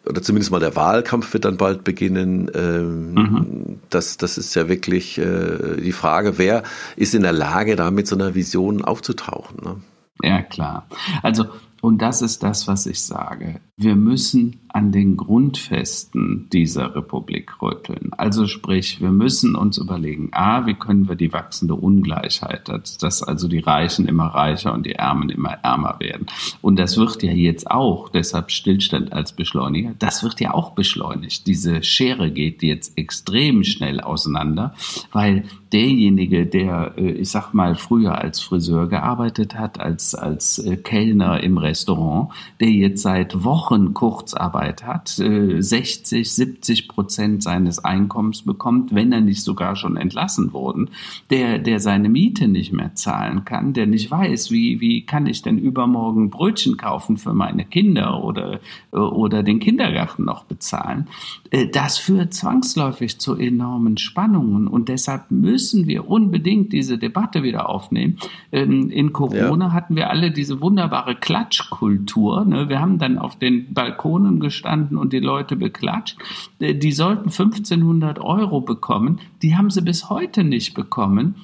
oder zumindest mal der Wahlkampf wird dann bald beginnen. Ähm, mhm. das, das ist ja wirklich äh, die Frage, wer ist in der Lage, da mit so einer Vision aufzutauchen. Ne? Ja, klar. Also und das ist das, was ich sage. Wir müssen an den Grundfesten dieser Republik rütteln. Also sprich, wir müssen uns überlegen, a, wie können wir die wachsende Ungleichheit, dass, also die Reichen immer reicher und die Ärmen immer ärmer werden. Und das wird ja jetzt auch, deshalb Stillstand als Beschleuniger, das wird ja auch beschleunigt. Diese Schere geht jetzt extrem schnell auseinander, weil derjenige, der, äh, ich sag mal, früher als Friseur gearbeitet hat, als, als äh, Kellner im Restaurant, der jetzt seit Wochen Kurzarbeit Arbeit hat, 60, äh, 70 Prozent seines Einkommens bekommt, wenn er nicht sogar schon entlassen worden, der, der seine Miete nicht mehr zahlen kann, der nicht weiß, wie, wie kann ich denn übermorgen Brötchen kaufen für meine Kinder oder, äh, oder den Kindergarten noch bezahlen. Äh, das führt zwangsläufig zu enormen Spannungen und deshalb müssen wir unbedingt diese Debatte wieder aufnehmen. Ähm, in Corona ja. hatten wir alle diese wunderbare Klatschkultur. Ne? Wir haben dann auf den Balkonen gestanden und die Leute beklatscht. Äh, die sollten 1500 Euro bekommen. Die haben sie bis heute nicht bekommen.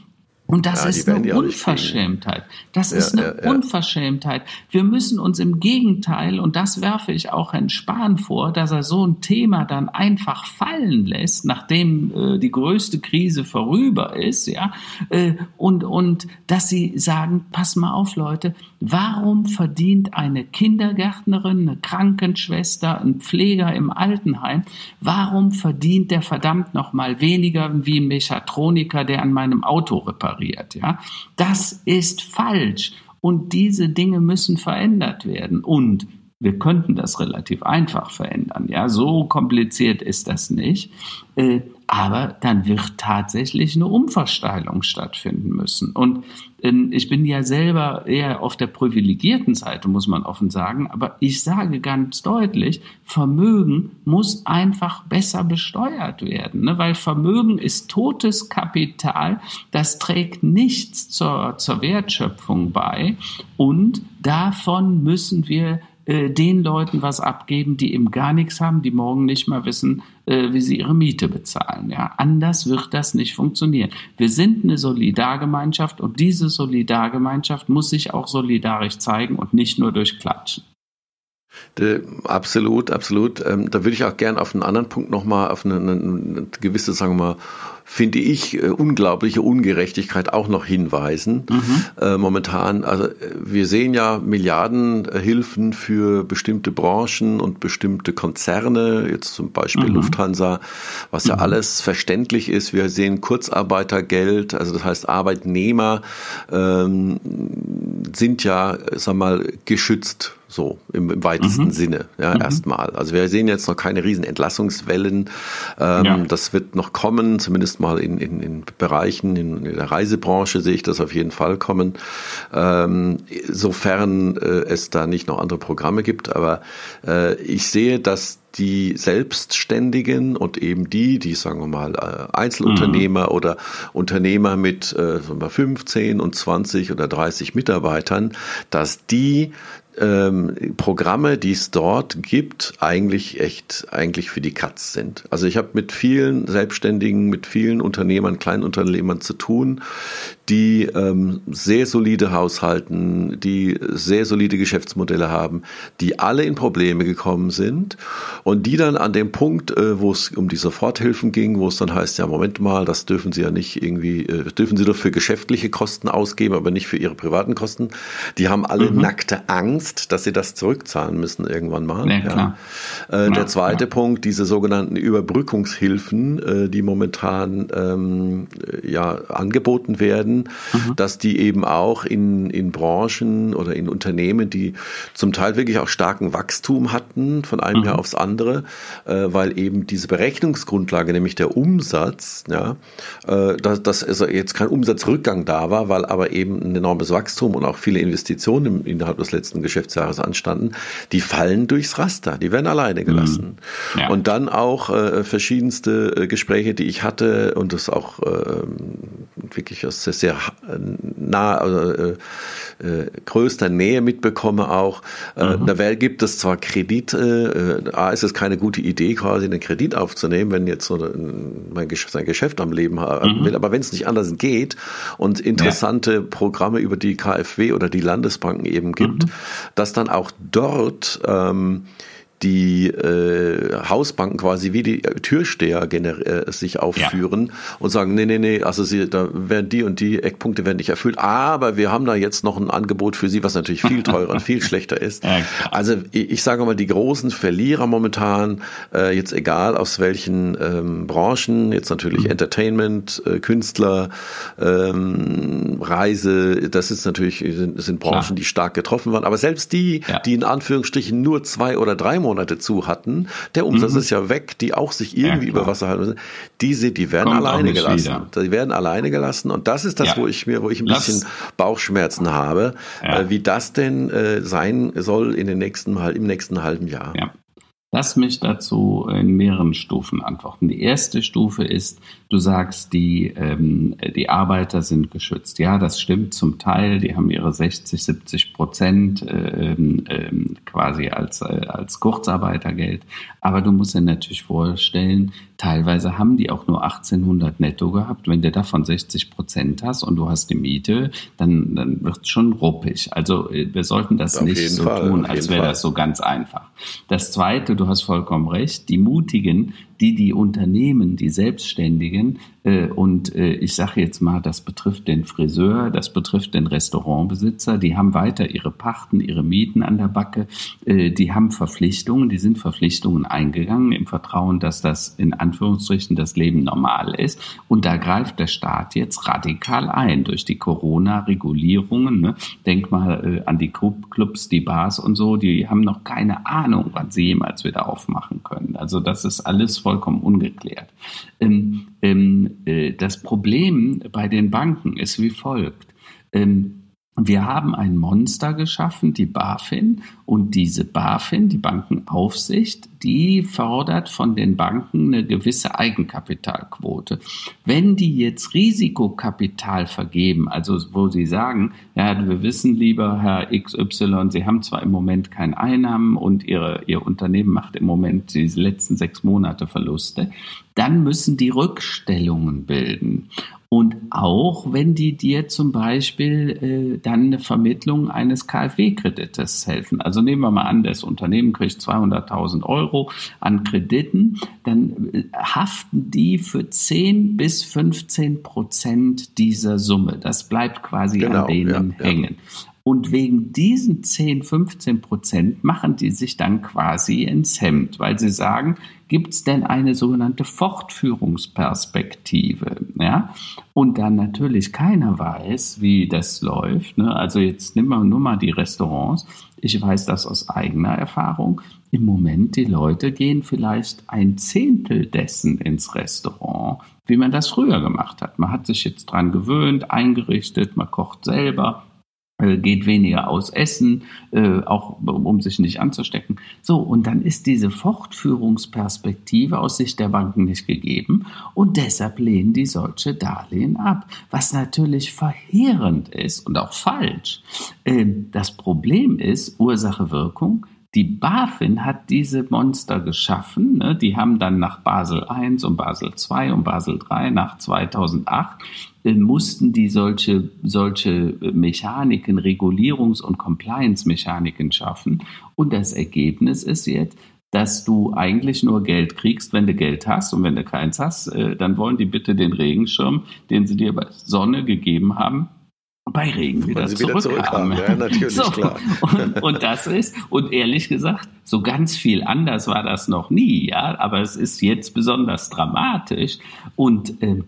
Und das ja, ist eine Unverschämtheit. Das ja, ist eine ja, Unverschämtheit. Wir müssen uns im Gegenteil, und das werfe ich auch Herrn Spahn vor, dass er so ein Thema dann einfach fallen lässt, nachdem äh, die größte Krise vorüber ist, ja, äh, und, und dass sie sagen, pass mal auf, Leute, warum verdient eine Kindergärtnerin, eine Krankenschwester, ein Pfleger im Altenheim, warum verdient der verdammt noch mal weniger wie ein Mechatroniker, der an meinem Auto repariert? Repariert. Ja? Das ist falsch und diese Dinge müssen verändert werden. Und wir könnten das relativ einfach verändern. Ja, so kompliziert ist das nicht. Äh, aber dann wird tatsächlich eine Umverteilung stattfinden müssen. Und ähm, ich bin ja selber eher auf der privilegierten Seite, muss man offen sagen, aber ich sage ganz deutlich, Vermögen muss einfach besser besteuert werden, ne? weil Vermögen ist totes Kapital, das trägt nichts zur, zur Wertschöpfung bei und davon müssen wir äh, den Leuten was abgeben, die eben gar nichts haben, die morgen nicht mal wissen, äh, wie sie ihre Miete bezahlen. Ja, anders wird das nicht funktionieren. Wir sind eine Solidargemeinschaft und diese Solidargemeinschaft muss sich auch solidarisch zeigen und nicht nur durch Klatschen. Absolut, absolut. Ähm, da würde ich auch gern auf einen anderen Punkt nochmal, auf eine, eine, gewisse, sagen wir mal, finde ich, äh, unglaubliche Ungerechtigkeit auch noch hinweisen. Mhm. Äh, momentan, also äh, wir sehen ja Milliardenhilfen für bestimmte Branchen und bestimmte Konzerne, jetzt zum Beispiel mhm. Lufthansa, was ja mhm. alles verständlich ist. Wir sehen Kurzarbeitergeld, also das heißt Arbeitnehmer ähm, sind ja, sag mal, geschützt so im, im weitesten mhm. Sinne, ja, mhm. erstmal. Also wir sehen jetzt noch keine riesen Entlassungswellen. Ähm, ja. Das wird noch kommen, zumindest mal in, in, in Bereichen, in, in, der Reisebranche sehe ich das auf jeden Fall kommen, ähm, sofern äh, es da nicht noch andere Programme gibt. Aber äh, ich sehe, dass die Selbstständigen und eben die, die sagen wir mal äh, Einzelunternehmer mhm. oder Unternehmer mit äh, 15 und 20 oder 30 Mitarbeitern, dass die ähm, Programme, die es dort gibt, eigentlich echt eigentlich für die Katz sind. Also ich habe mit vielen Selbstständigen, mit vielen Unternehmern, Kleinunternehmern zu tun, die ähm, sehr solide haushalten, die sehr solide Geschäftsmodelle haben, die alle in Probleme gekommen sind und die dann an dem Punkt, äh, wo es um die Soforthilfen ging, wo es dann heißt, ja Moment mal, das dürfen Sie ja nicht irgendwie, äh, dürfen Sie doch für geschäftliche Kosten ausgeben, aber nicht für Ihre privaten Kosten. Die haben alle mhm. nackte Angst, dass sie das zurückzahlen müssen irgendwann mal. Nee, ja. Äh, ja, der zweite ja. Punkt, diese sogenannten Überbrückungshilfen, äh, die momentan ähm, ja angeboten werden mhm. dass die eben auch in, in Branchen oder in Unternehmen, die zum Teil wirklich auch starken Wachstum hatten von einem mhm. Jahr aufs andere, äh, weil eben diese Berechnungsgrundlage, nämlich der Umsatz, ja, äh, dass, dass also jetzt kein Umsatzrückgang da war, weil aber eben ein enormes Wachstum und auch viele Investitionen im, innerhalb des letzten Geschäftsjahres anstanden, die fallen durchs Raster, die werden alleine gelassen. Mhm. Ja. Und dann auch äh, verschiedenste äh, Gespräche, die ich hatte und das auch äh, wirklich aus sehr, sehr nah, also, äh, äh, größter Nähe mitbekomme auch. Äh, mhm. Da gibt es zwar Kredit, äh, A ist es keine gute Idee, quasi einen Kredit aufzunehmen, wenn jetzt so ein, mein Geschäft, sein Geschäft am Leben haben mhm. will, aber wenn es nicht anders geht und interessante ja. Programme über die KfW oder die Landesbanken eben gibt, mhm. dass dann auch dort ähm, die äh, Hausbanken quasi wie die Türsteher äh, sich aufführen ja. und sagen, nee, nee, nee, also sie, da werden die und die Eckpunkte werden nicht erfüllt, aber wir haben da jetzt noch ein Angebot für sie, was natürlich viel teurer und viel <laughs> schlechter ist. Ja, also ich, ich, sage mal, die großen Verlierer momentan, äh, jetzt egal aus welchen ähm, Branchen, jetzt natürlich mhm. Entertainment, äh, Künstler, ähm, Reise, das ist natürlich, sind, sind Branchen, Klar. die stark getroffen waren, aber selbst die, ja. die in Anführungsstrichen nur zwei oder drei Monate Monate zu hatten. Der Umsatz mhm. ist ja weg, die auch sich irgendwie ja, über Wasser halten müssen. Diese, die werden Kommt alleine gelassen. Wieder. Die werden alleine gelassen. Und das ist das, ja. wo ich mir, wo ich ein das, bisschen Bauchschmerzen habe, ja. äh, wie das denn äh, sein soll in den nächsten, im nächsten halben Jahr. Ja. Lass mich dazu in mehreren Stufen antworten. Die erste Stufe ist, du sagst, die, ähm, die Arbeiter sind geschützt. Ja, das stimmt zum Teil. Die haben ihre 60, 70 Prozent ähm, ähm, quasi als, äh, als Kurzarbeitergeld. Aber du musst dir natürlich vorstellen, Teilweise haben die auch nur 1800 netto gehabt. Wenn du davon 60 Prozent hast und du hast die Miete, dann, dann wird es schon ruppig. Also äh, wir sollten das auf nicht so Fall, tun, als wäre das so ganz einfach. Das Zweite, du hast vollkommen recht, die Mutigen, die die Unternehmen, die Selbstständigen äh, und äh, ich sage jetzt mal, das betrifft den Friseur, das betrifft den Restaurantbesitzer, die haben weiter ihre Pachten, ihre Mieten an der Backe, äh, die haben Verpflichtungen, die sind Verpflichtungen eingegangen im Vertrauen, dass das in Anführungsstrichen das Leben normal ist und da greift der Staat jetzt radikal ein durch die Corona-Regulierungen. Ne? Denk mal an die Clubs, die Bars und so, die haben noch keine Ahnung, wann sie jemals wieder aufmachen können. Also das ist alles vollkommen ungeklärt. Ähm, ähm, äh, das Problem bei den Banken ist wie folgt. Ähm, wir haben ein Monster geschaffen, die BaFin, und diese BaFin, die Bankenaufsicht, die fordert von den Banken eine gewisse Eigenkapitalquote. Wenn die jetzt Risikokapital vergeben, also wo sie sagen, ja, wir wissen lieber, Herr XY, Sie haben zwar im Moment keine Einnahmen und Ihre, Ihr Unternehmen macht im Moment die letzten sechs Monate Verluste, dann müssen die Rückstellungen bilden. Und auch wenn die dir zum Beispiel äh, dann eine Vermittlung eines KfW-Kredites helfen. Also nehmen wir mal an, das Unternehmen kriegt 200.000 Euro an Krediten, dann äh, haften die für 10 bis 15 Prozent dieser Summe. Das bleibt quasi genau, an denen ja, hängen. Ja. Und wegen diesen 10, 15 Prozent machen die sich dann quasi ins Hemd, weil sie sagen, gibt es denn eine sogenannte Fortführungsperspektive? Ja? Und dann natürlich keiner weiß, wie das läuft. Ne? Also jetzt nehmen wir nur mal die Restaurants. Ich weiß das aus eigener Erfahrung. Im Moment, die Leute gehen vielleicht ein Zehntel dessen ins Restaurant, wie man das früher gemacht hat. Man hat sich jetzt dran gewöhnt, eingerichtet, man kocht selber geht weniger aus Essen, äh, auch um sich nicht anzustecken. So, und dann ist diese Fortführungsperspektive aus Sicht der Banken nicht gegeben und deshalb lehnen die solche Darlehen ab, was natürlich verheerend ist und auch falsch. Ähm, das Problem ist Ursache-Wirkung. Die BaFin hat diese Monster geschaffen. Ne? Die haben dann nach Basel I und Basel II und Basel III nach 2008 äh, mussten die solche, solche Mechaniken, Regulierungs- und Compliance-Mechaniken schaffen. Und das Ergebnis ist jetzt, dass du eigentlich nur Geld kriegst, wenn du Geld hast. Und wenn du keins hast, äh, dann wollen die bitte den Regenschirm, den sie dir bei Sonne gegeben haben, bei Regen wieder, zurückhaben. zurückhaben. Ja, <laughs> natürlich, so, klar. Und, und, das ist, und ehrlich gesagt, so ganz viel anders war das noch nie, ja, aber es ist jetzt besonders dramatisch und äh,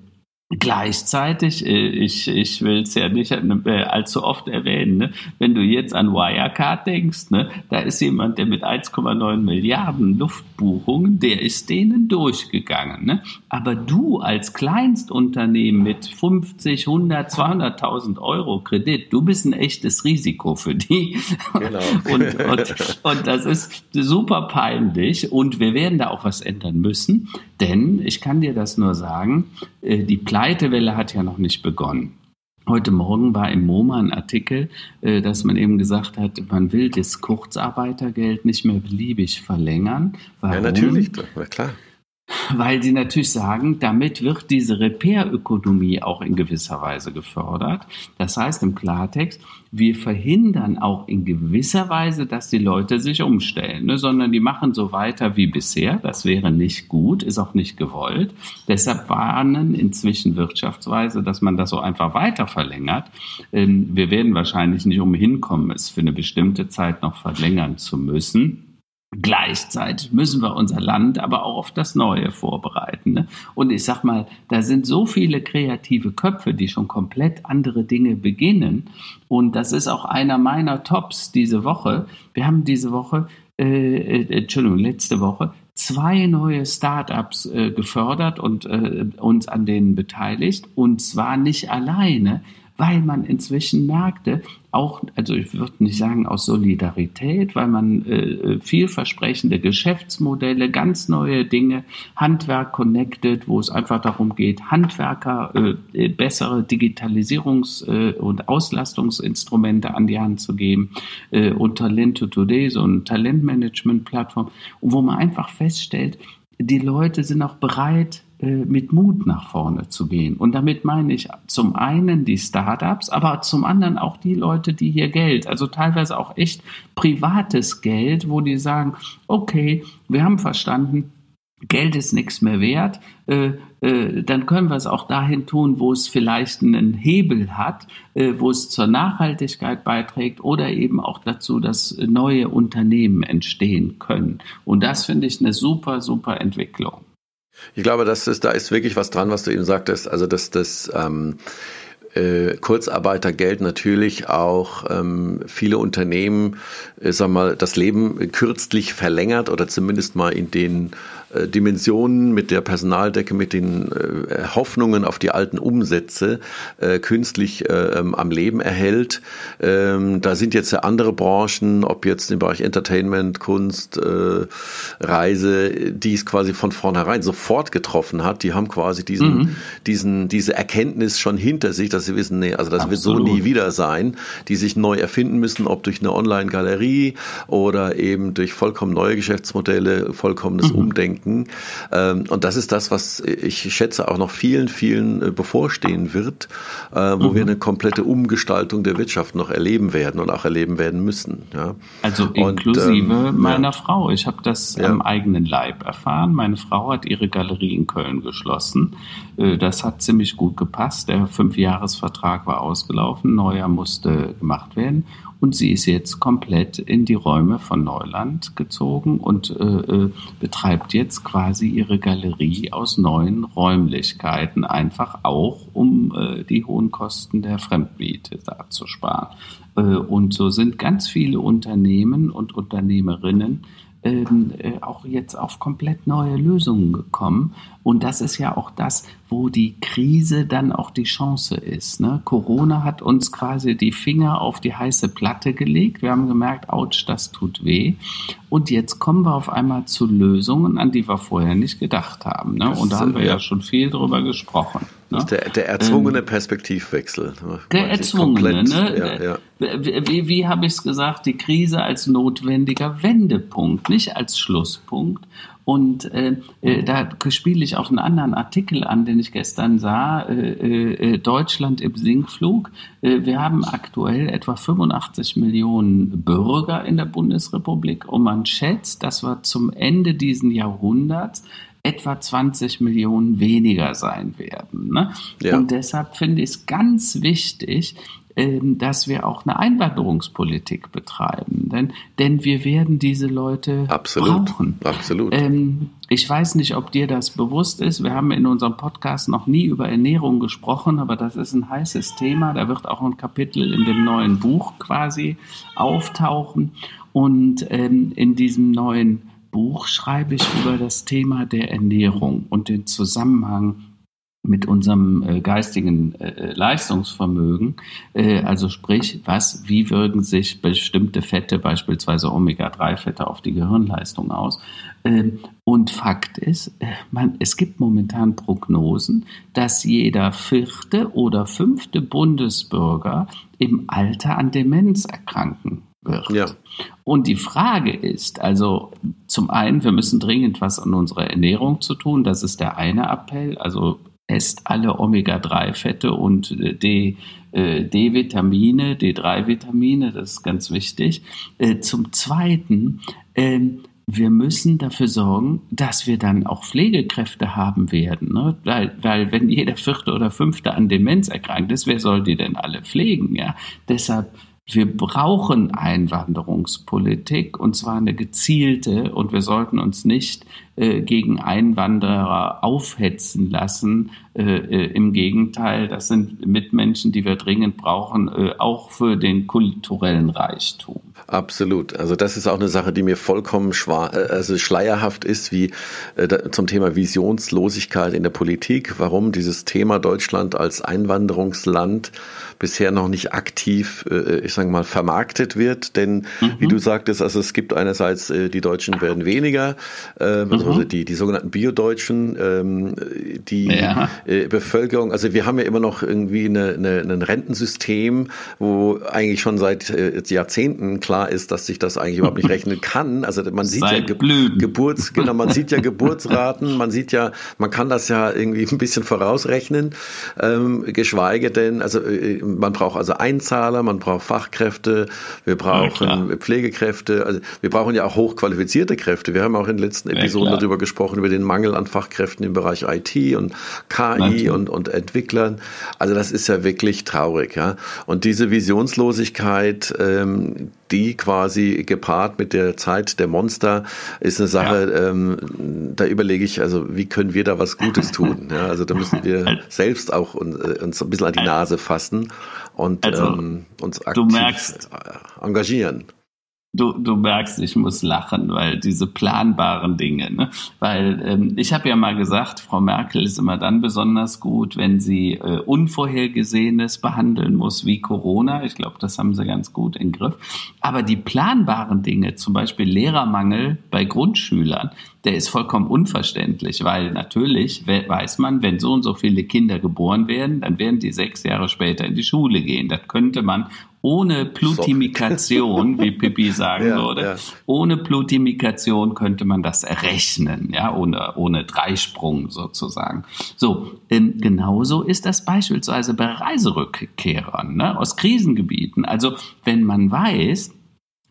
Gleichzeitig, äh, ich, ich will es ja nicht äh, allzu oft erwähnen, ne? wenn du jetzt an Wirecard denkst, ne? da ist jemand, der mit 1,9 Milliarden Luftbuchungen, der ist denen durchgegangen. Ne? Aber du als Kleinstunternehmen mit 50, 100, 200.000 Euro Kredit, du bist ein echtes Risiko für die. Genau. <laughs> und, und, und das ist super peinlich und wir werden da auch was ändern müssen, denn ich kann dir das nur sagen, äh, die Pleitewelle hat ja noch nicht begonnen. Heute Morgen war im MoMA ein Artikel, äh, dass man eben gesagt hat, man will das Kurzarbeitergeld nicht mehr beliebig verlängern. Warum? Ja, natürlich, na klar weil sie natürlich sagen, damit wird diese Repair-Ökonomie auch in gewisser Weise gefördert. Das heißt im Klartext, wir verhindern auch in gewisser Weise, dass die Leute sich umstellen, ne, sondern die machen so weiter wie bisher. Das wäre nicht gut, ist auch nicht gewollt. Deshalb warnen inzwischen Wirtschaftsweise, dass man das so einfach weiter verlängert. Ähm, wir werden wahrscheinlich nicht umhin kommen, es für eine bestimmte Zeit noch verlängern zu müssen. Gleichzeitig müssen wir unser Land aber auch auf das Neue vorbereiten. Ne? Und ich sag mal, da sind so viele kreative Köpfe, die schon komplett andere Dinge beginnen. Und das ist auch einer meiner Tops diese Woche. Wir haben diese Woche, äh, äh, Entschuldigung, letzte Woche zwei neue Startups äh, gefördert und äh, uns an denen beteiligt. Und zwar nicht alleine, weil man inzwischen merkte, auch, also ich würde nicht sagen aus Solidarität, weil man äh, vielversprechende Geschäftsmodelle, ganz neue Dinge, Handwerk connected, wo es einfach darum geht, Handwerker äh, bessere Digitalisierungs- äh, und Auslastungsinstrumente an die Hand zu geben äh, und Talent to Today, so eine Talentmanagement-Plattform, wo man einfach feststellt, die Leute sind auch bereit, äh, mit Mut nach vorne zu gehen. Und damit meine ich zum einen die Startups, aber zum anderen auch die Leute, die hier Geld, also teilweise auch echt privates Geld, wo die sagen, okay, wir haben verstanden, Geld ist nichts mehr wert, äh, äh, dann können wir es auch dahin tun, wo es vielleicht einen Hebel hat, äh, wo es zur Nachhaltigkeit beiträgt oder eben auch dazu, dass neue Unternehmen entstehen können. Und das finde ich eine super, super Entwicklung. Ich glaube, das, da ist wirklich was dran, was du eben sagtest. Also, dass das ähm, äh, Kurzarbeitergeld natürlich auch ähm, viele Unternehmen, äh, sag mal, das Leben kürzlich verlängert oder zumindest mal in den äh, Dimensionen, mit der Personaldecke, mit den äh, Hoffnungen auf die alten Umsätze äh, künstlich äh, ähm, am Leben erhält. Ähm, da sind jetzt andere Branchen, ob jetzt im Bereich Entertainment, Kunst, äh, Reise, die es quasi von vornherein sofort getroffen hat. Die haben quasi diesen, mhm. diesen, diese Erkenntnis schon hinter sich, dass sie wissen, nee, also das Absolut. wird so nie wieder sein, die sich neu erfinden müssen, ob durch eine Online-Galerie oder eben durch vollkommen neue Geschäftsmodelle, vollkommenes mhm. Umdenken. Ähm, und das ist das, was ich schätze auch noch vielen, vielen äh, bevorstehen wird, äh, wo mhm. wir eine komplette Umgestaltung der Wirtschaft noch erleben werden und auch erleben werden müssen. Ja. Also inklusive und, ähm, meiner ja. Frau. Ich habe das ja. am eigenen Leib erfahren. Meine Frau hat ihre Galerie in Köln geschlossen. Äh, das hat ziemlich gut gepasst. Der Fünfjahresvertrag war ausgelaufen, neuer musste gemacht werden. Und sie ist jetzt komplett in die Räume von Neuland gezogen und äh, äh, betreibt jetzt quasi ihre Galerie aus neuen Räumlichkeiten, einfach auch, um äh, die hohen Kosten der Fremdmiete da zu sparen. Äh, und so sind ganz viele Unternehmen und Unternehmerinnen ähm, äh, auch jetzt auf komplett neue Lösungen gekommen. Und das ist ja auch das, wo die Krise dann auch die Chance ist. Ne? Corona hat uns quasi die Finger auf die heiße Platte gelegt. Wir haben gemerkt, ouch, das tut weh. Und jetzt kommen wir auf einmal zu Lösungen, an die wir vorher nicht gedacht haben. Ne? Und da haben wir ja. ja schon viel drüber gesprochen. Ne? Der, der erzwungene ähm, Perspektivwechsel. Der erzwungene, ne? Ja, ja. Wie, wie, habe ich es gesagt? Die Krise als notwendiger Wendepunkt, nicht als Schlusspunkt. Und äh, äh, da spiele ich auf einen anderen Artikel an, den ich gestern sah, äh, äh, Deutschland im Sinkflug. Äh, wir haben aktuell etwa 85 Millionen Bürger in der Bundesrepublik und man schätzt, dass wir zum Ende dieses Jahrhunderts etwa 20 Millionen weniger sein werden. Ne? Ja. Und deshalb finde ich es ganz wichtig, ähm, dass wir auch eine Einwanderungspolitik betreiben. Denn, denn wir werden diese Leute absolut, brauchen. Absolut. Ähm, ich weiß nicht, ob dir das bewusst ist. Wir haben in unserem Podcast noch nie über Ernährung gesprochen, aber das ist ein heißes Thema. Da wird auch ein Kapitel in dem neuen Buch quasi auftauchen. Und ähm, in diesem neuen Buch schreibe ich über das Thema der Ernährung und den Zusammenhang mit unserem äh, geistigen äh, äh, Leistungsvermögen, also sprich, was, wie wirken sich bestimmte Fette, beispielsweise Omega-3-Fette, auf die Gehirnleistung aus. Ähm, und Fakt ist, man, es gibt momentan Prognosen, dass jeder vierte oder fünfte Bundesbürger im Alter an Demenz erkranken wird. Ja. Und die Frage ist, also zum einen, wir müssen dringend was an unserer Ernährung zu tun. Das ist der eine Appell. Also esst alle Omega-3-Fette und äh, D, äh, D-Vitamine, D3-Vitamine, das ist ganz wichtig. Äh, zum Zweiten, ähm, wir müssen dafür sorgen, dass wir dann auch Pflegekräfte haben werden. Ne? Weil, weil wenn jeder vierte oder fünfte an Demenz erkrankt ist, wer soll die denn alle pflegen? Ja? Deshalb wir brauchen Einwanderungspolitik und zwar eine gezielte und wir sollten uns nicht äh, gegen Einwanderer aufhetzen lassen. Äh, äh, Im Gegenteil, das sind Mitmenschen, die wir dringend brauchen, äh, auch für den kulturellen Reichtum. Absolut. Also das ist auch eine Sache, die mir vollkommen schwa äh, also schleierhaft ist, wie äh, zum Thema Visionslosigkeit in der Politik. Warum dieses Thema Deutschland als Einwanderungsland bisher noch nicht aktiv, äh, ich sage mal, vermarktet wird. Denn mhm. wie du sagtest, also es gibt einerseits äh, die Deutschen werden weniger, äh, mhm. also die die sogenannten Biodeutschen, ähm, die ja. äh, Bevölkerung. Also wir haben ja immer noch irgendwie eine, eine, ein Rentensystem, wo eigentlich schon seit äh, Jahrzehnten klar ist, dass sich das eigentlich überhaupt nicht <laughs> rechnen kann. Also man sieht seit ja Ge Geburts, genau, man sieht ja <laughs> Geburtsraten, man sieht ja, man kann das ja irgendwie ein bisschen vorausrechnen, ähm, geschweige denn, also äh, man braucht also Einzahler, man braucht Fachkräfte, wir brauchen ja, Pflegekräfte, also wir brauchen ja auch hochqualifizierte Kräfte. Wir haben auch in den letzten Episoden ja, darüber gesprochen, über den Mangel an Fachkräften im Bereich IT und KI und, und Entwicklern. Also das ist ja wirklich traurig, ja. Und diese Visionslosigkeit, ähm, die quasi gepaart mit der Zeit der Monster ist eine Sache, ja. ähm, da überlege ich, also wie können wir da was Gutes tun? <laughs> Ja, also da müssen wir selbst auch uns, äh, uns ein bisschen an die Nase fassen und also, ähm, uns aktiv merkst, äh, engagieren. Du, du merkst, ich muss lachen, weil diese planbaren Dinge, ne? weil ähm, ich habe ja mal gesagt, Frau Merkel ist immer dann besonders gut, wenn sie äh, Unvorhergesehenes behandeln muss, wie Corona. Ich glaube, das haben sie ganz gut im Griff. Aber die planbaren Dinge, zum Beispiel Lehrermangel bei Grundschülern, der ist vollkommen unverständlich, weil natürlich weiß man, wenn so und so viele Kinder geboren werden, dann werden die sechs Jahre später in die Schule gehen. Das könnte man ohne Plutimikation, wie Pippi sagen <laughs> ja, würde, ja. ohne Plutimikation könnte man das errechnen, ja, ohne, ohne Dreisprung sozusagen. So, ähm, genauso ist das beispielsweise bei Reiserückkehrern ne, aus Krisengebieten. Also, wenn man weiß,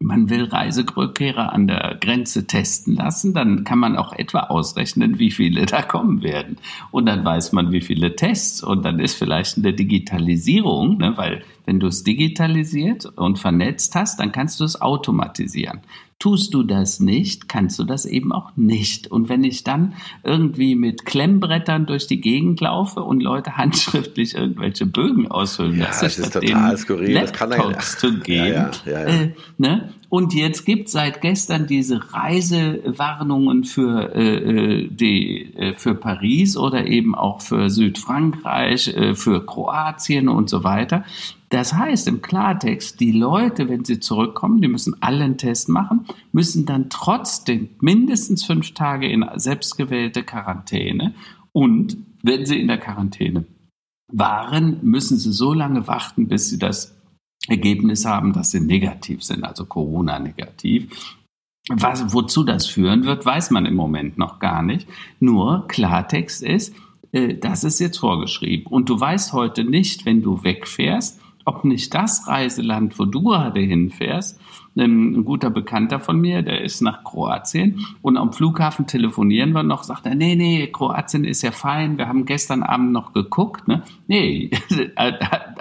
man will Reiserückkehrer an der Grenze testen lassen, dann kann man auch etwa ausrechnen, wie viele da kommen werden. Und dann weiß man, wie viele Tests. Und dann ist vielleicht eine Digitalisierung, ne, weil wenn du es digitalisiert und vernetzt hast, dann kannst du es automatisieren. Tust du das nicht, kannst du das eben auch nicht. Und wenn ich dann irgendwie mit Klemmbrettern durch die Gegend laufe und Leute <laughs> handschriftlich irgendwelche Bögen ausfüllen, ja, das, das ist total skurril. Das kann ja, <laughs> zu geben. Ja, ja, äh, ne? Und jetzt gibt seit gestern diese Reisewarnungen für äh, äh, die äh, für Paris oder eben auch für Südfrankreich, äh, für Kroatien und so weiter. Das heißt im Klartext, die Leute, wenn sie zurückkommen, die müssen alle einen Test machen, müssen dann trotzdem mindestens fünf Tage in selbstgewählte Quarantäne und wenn sie in der Quarantäne waren, müssen sie so lange warten, bis sie das Ergebnis haben, dass sie negativ sind, also Corona-negativ. Was, wozu das führen wird, weiß man im Moment noch gar nicht. Nur Klartext ist, äh, das ist jetzt vorgeschrieben. Und du weißt heute nicht, wenn du wegfährst, ob nicht das Reiseland, wo du gerade hinfährst, ähm, ein guter Bekannter von mir, der ist nach Kroatien und am Flughafen telefonieren wir noch, sagt er, nee, nee, Kroatien ist ja fein, wir haben gestern Abend noch geguckt, ne? Nee, <laughs>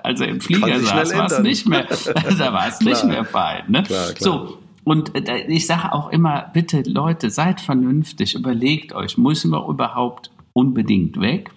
also im Flieger saß, war es nicht mehr, <laughs> da war es nicht mehr fein, ne? Klar, klar. So, und äh, ich sage auch immer, bitte Leute, seid vernünftig, überlegt euch, müssen wir überhaupt unbedingt weg?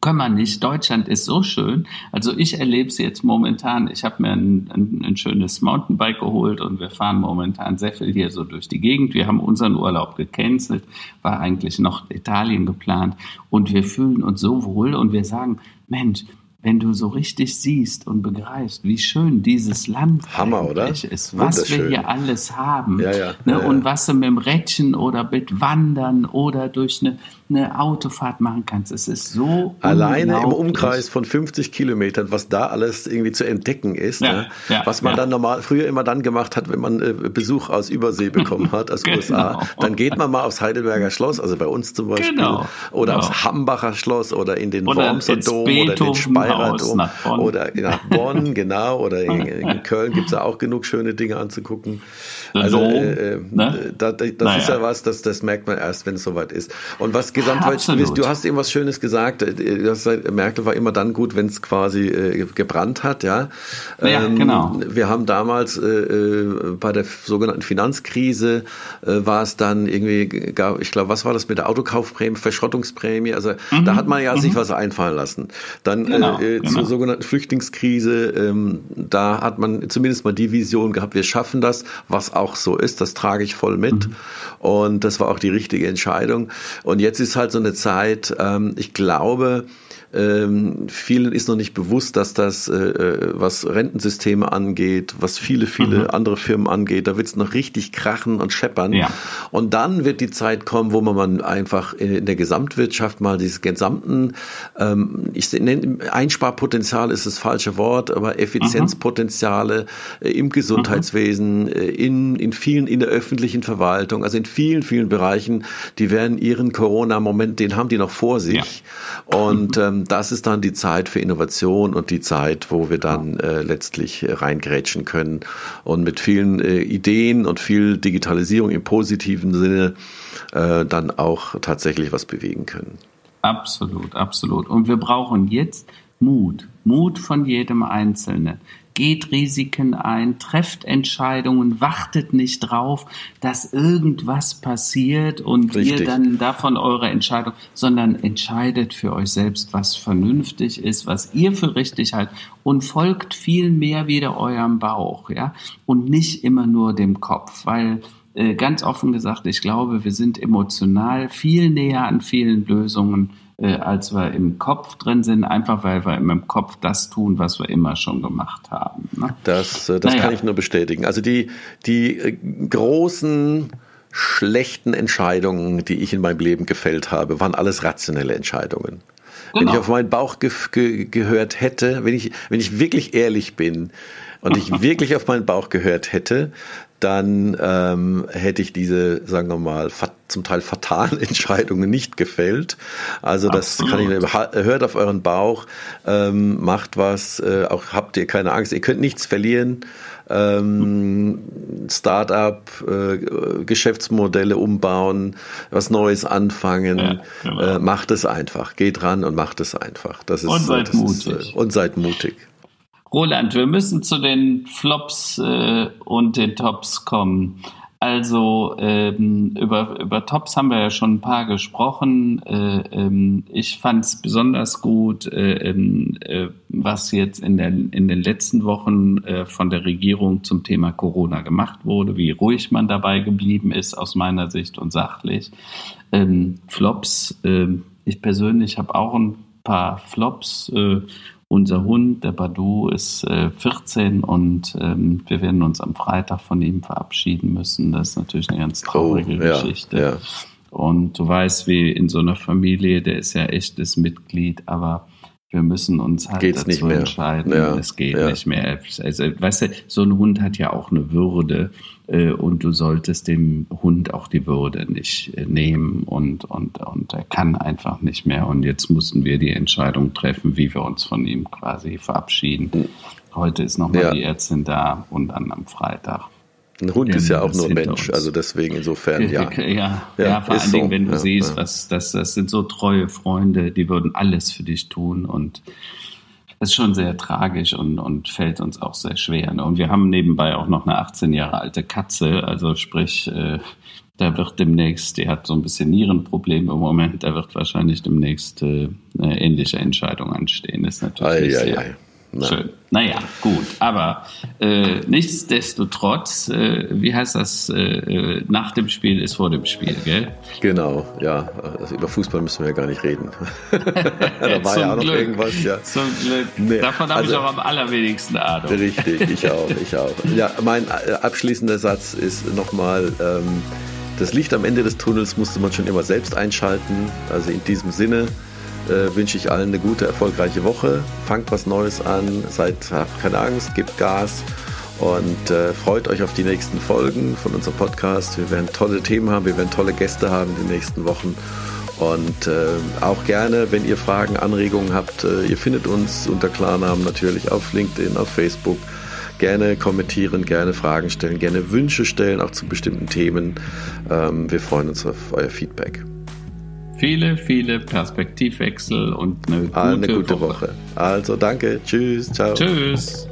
Können wir nicht. Deutschland ist so schön. Also ich erlebe es jetzt momentan. Ich habe mir ein, ein, ein, schönes Mountainbike geholt und wir fahren momentan sehr viel hier so durch die Gegend. Wir haben unseren Urlaub gecancelt, war eigentlich noch Italien geplant und wir fühlen uns so wohl und wir sagen, Mensch, wenn du so richtig siehst und begreifst, wie schön dieses Land Hammer, oder? ist, was wir hier alles haben ja, ja, ne? ja, und was du mit dem Rädchen oder mit Wandern oder durch eine, eine Autofahrt machen kannst. Es ist so Alleine im Umkreis von 50 Kilometern, was da alles irgendwie zu entdecken ist, ne? was man dann normal früher immer dann gemacht hat, wenn man äh, Besuch aus Übersee bekommen hat, aus <laughs> genau. USA, dann geht man mal aufs Heidelberger Schloss, also bei uns zum Beispiel, genau. oder genau. aufs Hambacher Schloss oder in den Wormser Dom oder den Speyer Dom oder nach Bonn, <laughs> genau, oder in, in Köln gibt es ja auch genug schöne Dinge anzugucken. Also äh, äh, ne? da, das naja. ist ja was, das, das merkt man erst, wenn es soweit ist. Und was gesamtweit, du hast eben was Schönes gesagt, äh, das, Merkel war immer dann gut, wenn es quasi äh, gebrannt hat, ja. ja ähm, genau. Wir haben damals äh, äh, bei der sogenannten Finanzkrise war es dann irgendwie, ich glaube, was war das mit der Autokaufprämie, Verschrottungsprämie? Also mhm. da hat man ja mhm. sich was einfallen lassen. Dann genau äh, genau. zur sogenannten Flüchtlingskrise. Ähm, da hat man zumindest mal die Vision gehabt, wir schaffen das, was auch so ist, das trage ich voll mit. Mhm. Und das war auch die richtige Entscheidung. Und jetzt ist halt so eine Zeit, ähm, ich glaube, ähm, vielen ist noch nicht bewusst, dass das, äh, äh, was Rentensysteme angeht, was viele, viele mhm. andere Firmen angeht, da wird es noch richtig krachen und scheppern. Ja. Und dann wird die Zeit kommen, wo man einfach in der Gesamtwirtschaft mal dieses gesamten, ähm, ich nenne Einsparpotenzial ist das falsche Wort, aber Effizienzpotenziale äh, im Gesundheitswesen, mhm. in, in vielen, in der öffentlichen Verwaltung, also in vielen, vielen Bereichen, die werden ihren Corona-Moment, den haben die noch vor sich. Ja. Und ähm, das ist dann die Zeit für Innovation und die Zeit, wo wir dann äh, letztlich äh, reingrätschen können und mit vielen äh, Ideen und viel Digitalisierung im positiven Sinne äh, dann auch tatsächlich was bewegen können. Absolut, absolut. Und wir brauchen jetzt Mut, Mut von jedem Einzelnen geht Risiken ein, trefft Entscheidungen, wartet nicht drauf, dass irgendwas passiert und Richtig. ihr dann davon eure Entscheidung, sondern entscheidet für euch selbst, was vernünftig ist, was ihr für richtig haltet und folgt viel mehr wieder eurem Bauch, ja, und nicht immer nur dem Kopf, weil äh, ganz offen gesagt, ich glaube, wir sind emotional viel näher an vielen Lösungen, äh, als wir im Kopf drin sind, einfach weil wir im Kopf das tun, was wir immer schon gemacht haben. Ne? Das, äh, das naja. kann ich nur bestätigen. Also die, die großen schlechten Entscheidungen, die ich in meinem Leben gefällt habe, waren alles rationelle Entscheidungen. Genau. Wenn ich auf meinen Bauch ge ge gehört hätte, wenn ich, wenn ich wirklich ehrlich bin und ich <laughs> wirklich auf meinen Bauch gehört hätte, dann ähm, hätte ich diese, sagen wir mal, zum Teil fatalen <laughs> Entscheidungen nicht gefällt. Also das Absolut. kann ich hört auf euren Bauch, ähm, macht was, äh, auch habt ihr keine Angst, ihr könnt nichts verlieren. Ähm, Start-up, äh, Geschäftsmodelle umbauen, was Neues anfangen, ja, genau. äh, macht es einfach, geht ran und macht es einfach. Das ist, und seid das mutig. Ist, äh, und seid mutig. Roland, wir müssen zu den Flops äh, und den Tops kommen. Also ähm, über, über Tops haben wir ja schon ein paar gesprochen. Äh, ähm, ich fand es besonders gut, äh, ähm, äh, was jetzt in, der, in den letzten Wochen äh, von der Regierung zum Thema Corona gemacht wurde, wie ruhig man dabei geblieben ist aus meiner Sicht und sachlich. Ähm, Flops, äh, ich persönlich habe auch ein paar Flops. Unser Hund, der Badu, ist äh, 14 und ähm, wir werden uns am Freitag von ihm verabschieden müssen. Das ist natürlich eine ganz traurige oh, ja, Geschichte. Ja. Und du weißt, wie in so einer Familie, der ist ja echtes Mitglied, aber wir müssen uns halt Geht's dazu entscheiden, ja, es geht ja. nicht mehr. Also, weißt du, so ein Hund hat ja auch eine Würde äh, und du solltest dem Hund auch die Würde nicht äh, nehmen und, und, und er kann einfach nicht mehr. Und jetzt mussten wir die Entscheidung treffen, wie wir uns von ihm quasi verabschieden. Heute ist nochmal ja. die Ärztin da und dann am Freitag. Ein Hund ist ja auch nur Mensch, also deswegen insofern ja. Ja, ja, ja vor allen Dingen, so. wenn du ja, siehst, was das, das sind so treue Freunde, die würden alles für dich tun und das ist schon sehr tragisch und, und fällt uns auch sehr schwer. Ne? Und wir haben nebenbei auch noch eine 18 Jahre alte Katze, also sprich, äh, da wird demnächst, die hat so ein bisschen Nierenprobleme im Moment, da wird wahrscheinlich demnächst äh, eine ähnliche Entscheidung anstehen. Das ist natürlich ei, sehr, ei, ei. Na. Schön. Naja, gut. Aber äh, nichtsdestotrotz, äh, wie heißt das? Äh, nach dem Spiel ist vor dem Spiel, gell? Genau, ja. Also über Fußball müssen wir ja gar nicht reden. <laughs> da war ja auch noch Glück. irgendwas, ja. Zum Glück. Nee, Davon habe also, ich auch am allerwenigsten Ahnung. Richtig, ich <laughs> auch, ich auch. Ja, mein äh, abschließender Satz ist nochmal, ähm, das Licht am Ende des Tunnels musste man schon immer selbst einschalten. Also in diesem Sinne äh, wünsche ich allen eine gute, erfolgreiche Woche. Fangt was Neues an, seid, habt keine Angst, gebt Gas und äh, freut euch auf die nächsten Folgen von unserem Podcast. Wir werden tolle Themen haben, wir werden tolle Gäste haben in den nächsten Wochen. Und äh, auch gerne, wenn ihr Fragen, Anregungen habt, äh, ihr findet uns unter Klarnamen natürlich auf LinkedIn, auf Facebook. Gerne kommentieren, gerne Fragen stellen, gerne Wünsche stellen, auch zu bestimmten Themen. Ähm, wir freuen uns auf euer Feedback viele, viele Perspektivwechsel und eine gute, eine gute Woche. Woche. Also danke, tschüss, ciao. Tschüss.